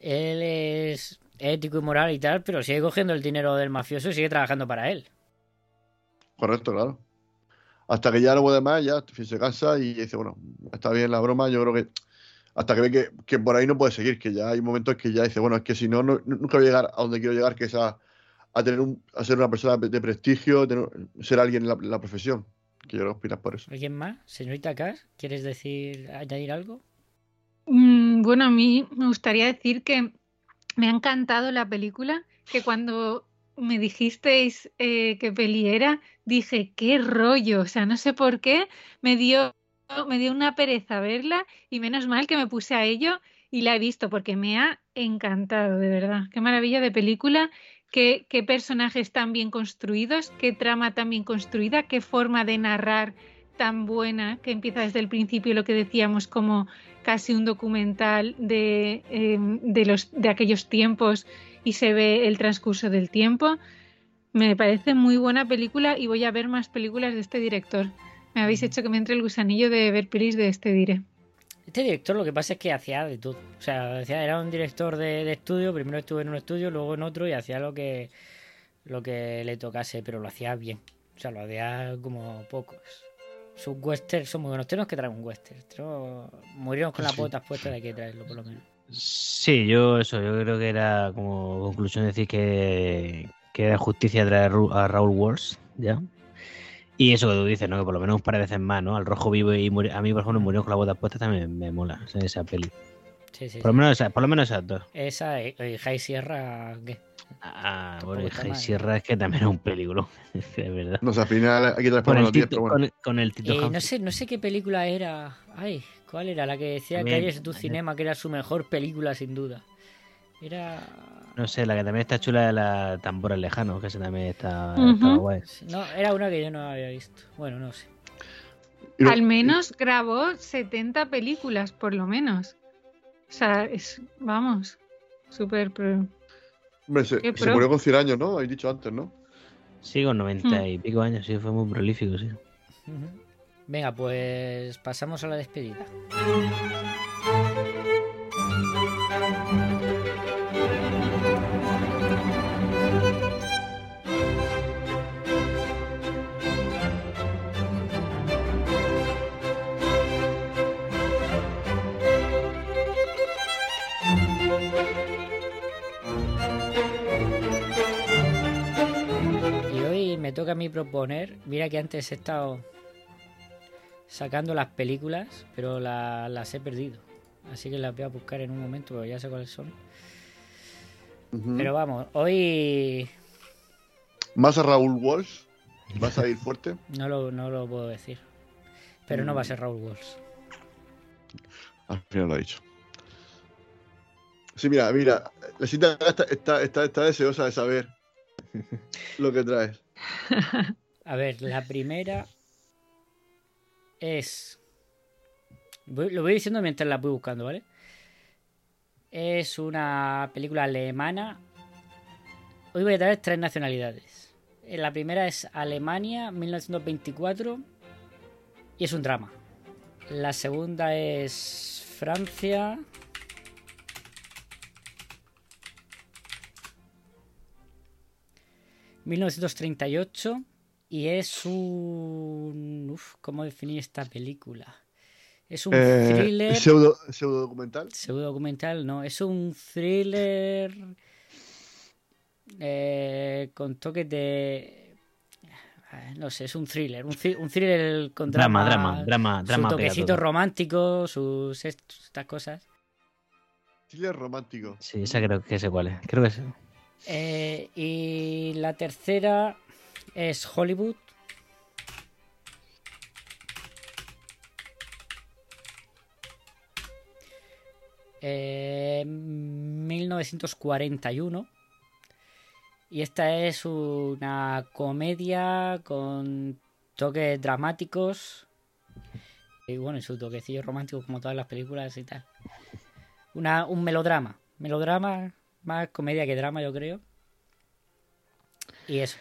él es ético y moral y tal, pero sigue cogiendo el dinero del mafioso y sigue trabajando para él. Correcto, claro. Hasta que ya no puede más, ya se cansa y dice, bueno, está bien la broma, yo creo que hasta que ve que, que por ahí no puede seguir, que ya hay momentos que ya dice, bueno, es que si no, no- nunca voy a llegar a donde quiero llegar, que es a, tener un, a ser una persona de prestigio, tener- ser alguien en la profesión. Que que opinas por eso. ¿Alguien más? Señorita Cash, ¿quieres decir, añadir algo? Mm, bueno, a mí me gustaría decir que me ha encantado la película, que cuando me dijisteis eh, qué peli era, dije, qué rollo, o sea, no sé por qué, me dio, me dio una pereza verla y menos mal que me puse a ello y la he visto porque me ha encantado, de verdad. Qué maravilla de película, qué, qué personajes tan bien construidos, qué trama tan bien construida, qué forma de narrar tan buena que empieza desde el principio lo que decíamos como casi un documental de, eh, de, los, de aquellos tiempos y se ve el transcurso del tiempo. Me parece muy buena película y voy a ver más películas de este director. Me habéis hecho que me entre el gusanillo de ver pelis de este dire. Este director lo que pasa es que hacía de todo. O sea, hacía- era un director de, de estudio, primero estuvo en un estudio, luego en otro y hacía lo que, lo que le tocase, pero lo hacía bien. O sea, lo hacía como pocos. Sus westerns son muy buenos. Tenemos que traer un western. Tenemos- Morirnos con las botas puestas, hay que traerlo por lo menos. Sí, yo eso, yo creo que era como conclusión decir que, que era justicia traer a Raúl Wars, ¿ya? Y eso que tú dices, ¿no? Que por lo menos un par de veces más, ¿no? Al rojo vivo y muri- a mí, por ejemplo, murió con la bota puesta también me mola esa peli. Sí, sí. Por lo menos, esa- por lo menos esas dos. Esa y y High Sierra, ¿qué? Ah, bueno, High. Sierra es que también es un película, es verdad. No sé, al final hay que traer Con el, los 10, Tito, pero bueno. con, el- con el Eh, no sé, no sé qué película era. Ay, ¿cuál era? La que decía También, Calles tu cinema, que era su mejor película, sin duda. Era. No sé, la que también está chula es la Tambores Lejanos, que esa también está, está guay. No, era una que yo no había visto. Bueno, no sé. Al menos grabó 70 películas, por lo menos. O sea, es, vamos, súper pro. Hombre, se, se pro. murió con 100 años, ¿no? Habéis dicho antes, ¿no? Sí, con 90 Hmm. y pico años, sí, fue muy prolífico, sí. Venga, pues pasamos a la despedida. Toca a mí proponer, mira que antes he estado sacando las películas, pero la- las he perdido. Así que las voy a buscar en un momento, porque ya sé cuáles son. Pero vamos, hoy Más a Raúl Walsh. ¿Vas a ir fuerte? no lo, no lo puedo decir. Pero no va a ser Raúl Walsh. Al final lo ha dicho. Sí, mira, mira, la está, está, está, está deseosa de saber lo que traes. A ver, la primera es. lo voy diciendo mientras la voy buscando, ¿vale? Es una película alemana. Hoy voy a traer tres nacionalidades. Eh, La primera es Alemania, 1924. Y es un drama. La segunda es Francia. ...1938... ...y es un... Uf, ¿cómo definir esta película? Es un Eh, thriller... pseudo, pseudo documental. Pseudo documental, no. Es un thriller... eh, con toques de... eh, No sé, es un thriller. Un, un thriller con Drama, drama. drama, drama, Su drama toquecito romántico, sus est- estas cosas. Thriller romántico. Sí, esa creo que sé cuál es. Creo que sí. Eh, y la tercera es Hollywood. Eh, 1941. Y esta es una comedia con toques dramáticos. Y bueno, y su toquecillo romántico como todas las películas y tal. Una, un melodrama. Melodrama, más comedia que drama, yo creo. Y eso.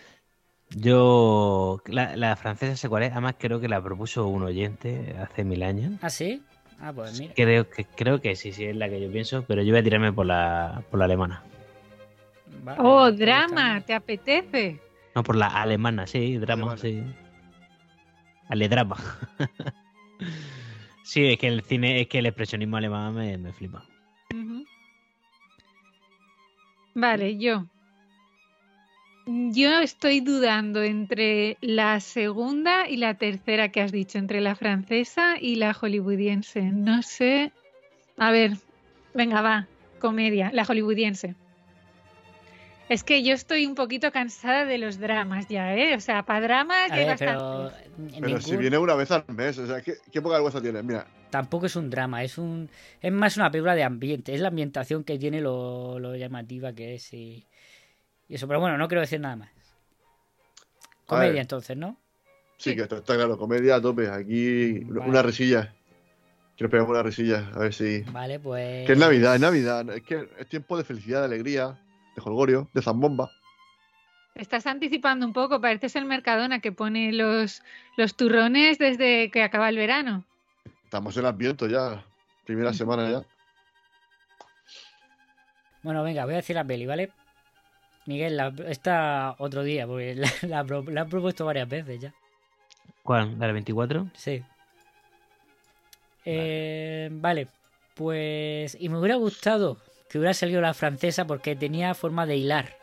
Yo. La, la francesa sé cuál es. Además, creo que la propuso un oyente hace mil años. ¿Ah, sí? Ah, pues mira. Creo que, creo que sí, sí, es la que yo pienso. Pero yo voy a tirarme por la, por la alemana. Oh, drama, ¿te apetece? No, por la alemana, sí, drama, sí. Aledrama. sí, es que el cine, es que el expresionismo alemán me, me flipa. Ujú. Vale, yo. Yo estoy dudando entre la segunda y la tercera que has dicho, entre la francesa y la hollywoodiense. No sé. A ver, venga, va. Comedia, la hollywoodiense. Es que yo estoy un poquito cansada de los dramas ya, ¿eh? O sea, para dramas hay ver, bastante. pero, Pero si viene una vez al mes, o sea, ¿qué, qué poca vergüenza tienes? Mira, tampoco es un drama, es un es más una película de ambiente, es la ambientación que tiene lo, lo llamativa que es y, y eso, pero bueno, no quiero decir nada más. Comedia entonces, ¿no? sí, que está claro, comedia a tope. Aquí Vale. una risilla. Quiero pegar una risilla, a ver si. Vale, pues Que es Navidad, es Navidad. Es que es tiempo de felicidad, de alegría, de jolgorio, de zambomba. Estás anticipando un poco, pareces el Mercadona que pone los, los turrones desde que acaba el verano. Estamos en Adviento ya. Primera semana ya. Bueno, venga, voy a decir la peli, ¿vale? Miguel, la, esta otro día, porque la, la han propuesto varias veces ya. ¿Cuál? ¿La del 24? Sí. Eh, vale, pues. Y me hubiera gustado que hubiera salido la francesa porque tenía forma de hilar.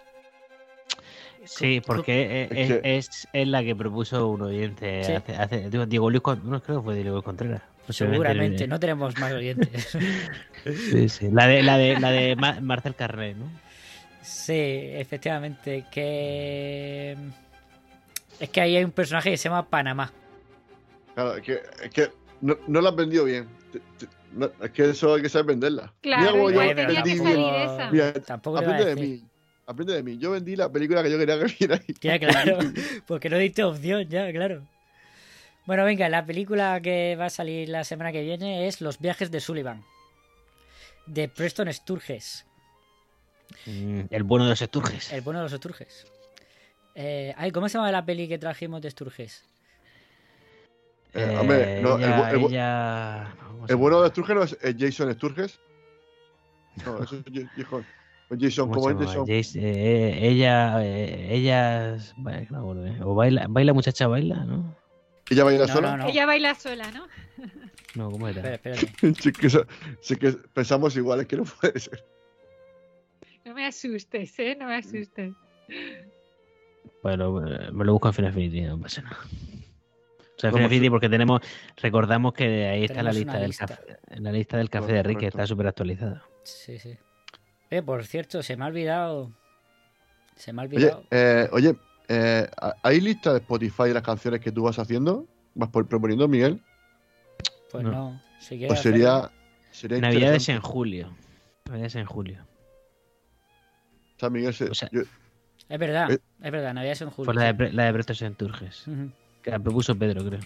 Sí, porque es, Es es- es- la que propuso un oyente Sí. hace, hace- digo, Diego Luis no creo que fue Diego Luis Contreras. Posiblemente Seguramente, el- no tenemos más oyentes. Sí, sí. La de la de la de Ma- Marcel Carré, ¿no? sí, efectivamente, que. Es que ahí hay un personaje que se llama Panamá. Claro, que, es que no, no la has vendido bien. Te- te- no, es que eso hay que saber venderla. Claro, Mira igual yo tenía que salir esa. Mira, Tampoco aprende de mí. Aprende de mí. Yo vendí la película que yo quería que viera ahí. Ya, claro, porque no diste opción, ya, claro. Bueno, venga, la película que va a salir la semana que viene es Los viajes de Sullivan. De Preston Sturges. Mm, El bueno de los Esturges. El bueno de los Sturges. Eh, ay, ¿cómo se llama la peli que trajimos de Sturges? Eh, hombre, no, el, bu- ella, el bu- ella- ¿cómo se el bueno de Sturges no es, es Jason Sturges. No, eso es Ja- Jason. Jason, ¿Cómo ¿cómo se es? Jason? Jace- eh, ella, eh, ella, que no acuerdo, eh. o baila, baila muchacha baila, ¿no? ¿Ella baila No, sola? no, no. Ella baila sola, ¿no? No, ¿cómo era? Espera, espérate. Sí, que, eso- sí que pensamos igual, es que no puede ser. No me asustes, ¿eh? No me asustes. Bueno, eh, me lo busco en Final Fantasy, no pasa nada. O porque tenemos, recordamos que ahí está la lista una del lista. café, en la lista del café de Rick, que Correcto. está súper actualizada. Sí, sí. Eh, por cierto, se me ha olvidado. Se me ha Oye, olvidado. eh, oye eh, ¿hay lista de Spotify de las canciones que tú vas haciendo? ¿Vas por- proponiendo, Miguel? pues no. no. Si quieres Pues sería, sería Navidades en julio. Navidades en julio. San Miguel se. yo- Es verdad, Eh. es verdad, Navidad es en julio. Fue la de, la de Bretos Santurges. Ujú. Que la propuso Pedro, creo.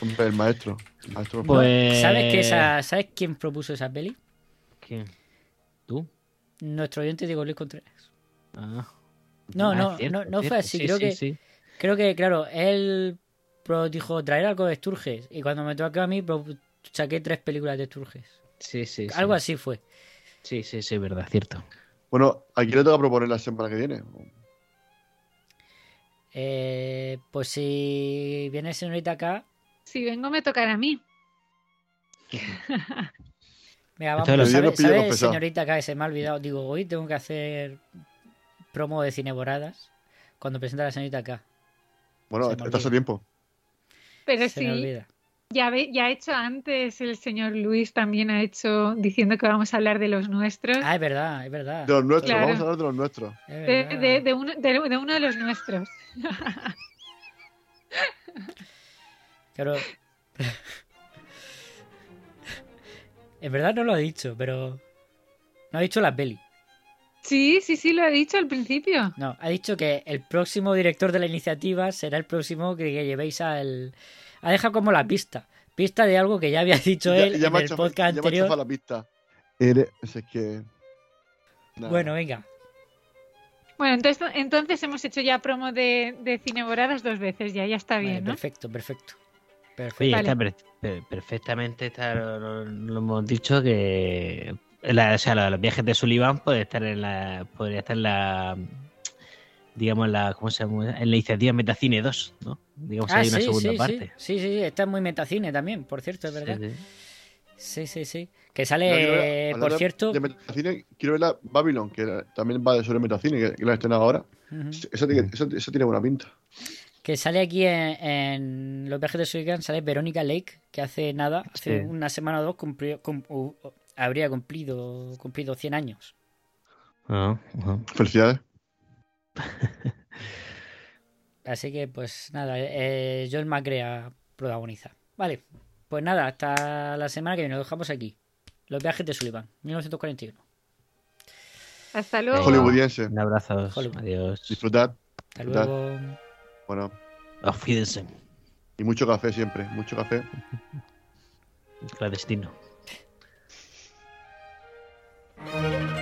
hombre, el maestro. El maestro Pues- ¿Sabes, que esa, ¿Sabes quién propuso esa peli? ¿Quién? ¿Tú? Nuestro oyente Diego Luis Contreras. Ah. No, Ah, no, cierto, no, no fue así. Sí, creo sí, que sí. creo que, claro, él pro- dijo traer algo de Sturges. Y cuando me tocó a mí, saqué tres películas de Sturges. Sí, sí, sí. Algo así fue. Sí, sí, sí, verdad, cierto. Bueno, ¿a quién le toca proponer la semana que viene? Eh, pues si viene señorita acá, Si vengo me tocará a mí. venga, vamos. ¿Sabes, pillo sabes, con pesado. señorita acá? Se me ha olvidado. Digo, hoy tengo que hacer promo de Cineboradas cuando presenta la señorita acá. Bueno, Se me estás a tiempo. Pero Se me sí, olvida. Ya, ve- ya ha hecho antes el señor Luis, también ha hecho diciendo que vamos a hablar de los nuestros. Ah, es verdad, es verdad. De los nuestros, Claro. vamos a hablar de los nuestros. es de, verdad. de- de uno, de- de uno de los nuestros. Pero. en verdad no lo ha dicho, pero. No ha dicho la peli. Sí, sí, sí, lo ha dicho al principio. No, ha dicho que el próximo director de la iniciativa será el próximo que, que llevéis al. Ha dejado como la pista. Pista de algo que ya había dicho Ya- él ya en me ha el hecho- podcast ya me ha anterior. chafado la pista. Eres- Es que. nada. Bueno, venga. Bueno, entonces, entonces hemos hecho ya promo de, de Cineboradas dos veces, ya, ya está Vale, bien, ¿no? Perfecto, perfecto. Perfecto. Oye, Vale. está per- per- perfectamente, está, lo, lo- lo hemos dicho que la- o sea, los, los viajes de Sullivan puede estar en la, podría estar en la, digamos, en la, ¿cómo se llama? En la iniciativa Metacine 2, ¿no? Digamos, Ah, hay una sí, segunda sí, parte. sí, sí, sí, está muy metacine también, por cierto, es verdad. Sí, sí. Sí, sí, sí. Que No, sale, quiero ver- por cierto. De metacine, quiero ver la Babylon, que era- también va sobre metacine, que, que la han estrenado ahora. Tiene, eso, eso tiene buena pinta. Que sale aquí en, en Los viajes de Sullivan, sale Verónica Lake, que hace nada, hace Sí. una semana o dos, cumplió, cum- habría cumplido, cumplido 100 años. Ah, ajá. Felicidades. Así que, pues nada, eh, Joel Macrea protagoniza. Vale, pues nada, hasta la semana que viene, lo dejamos aquí. Los viajes de Sullivan, 1941. Hasta luego. Hollywoodiense. Un abrazo. Hollywood. Adiós. Disfrutad. Hasta disfrutad. luego. Bueno, Auf Wiedersehen. y mucho café siempre, mucho café. Clandestino.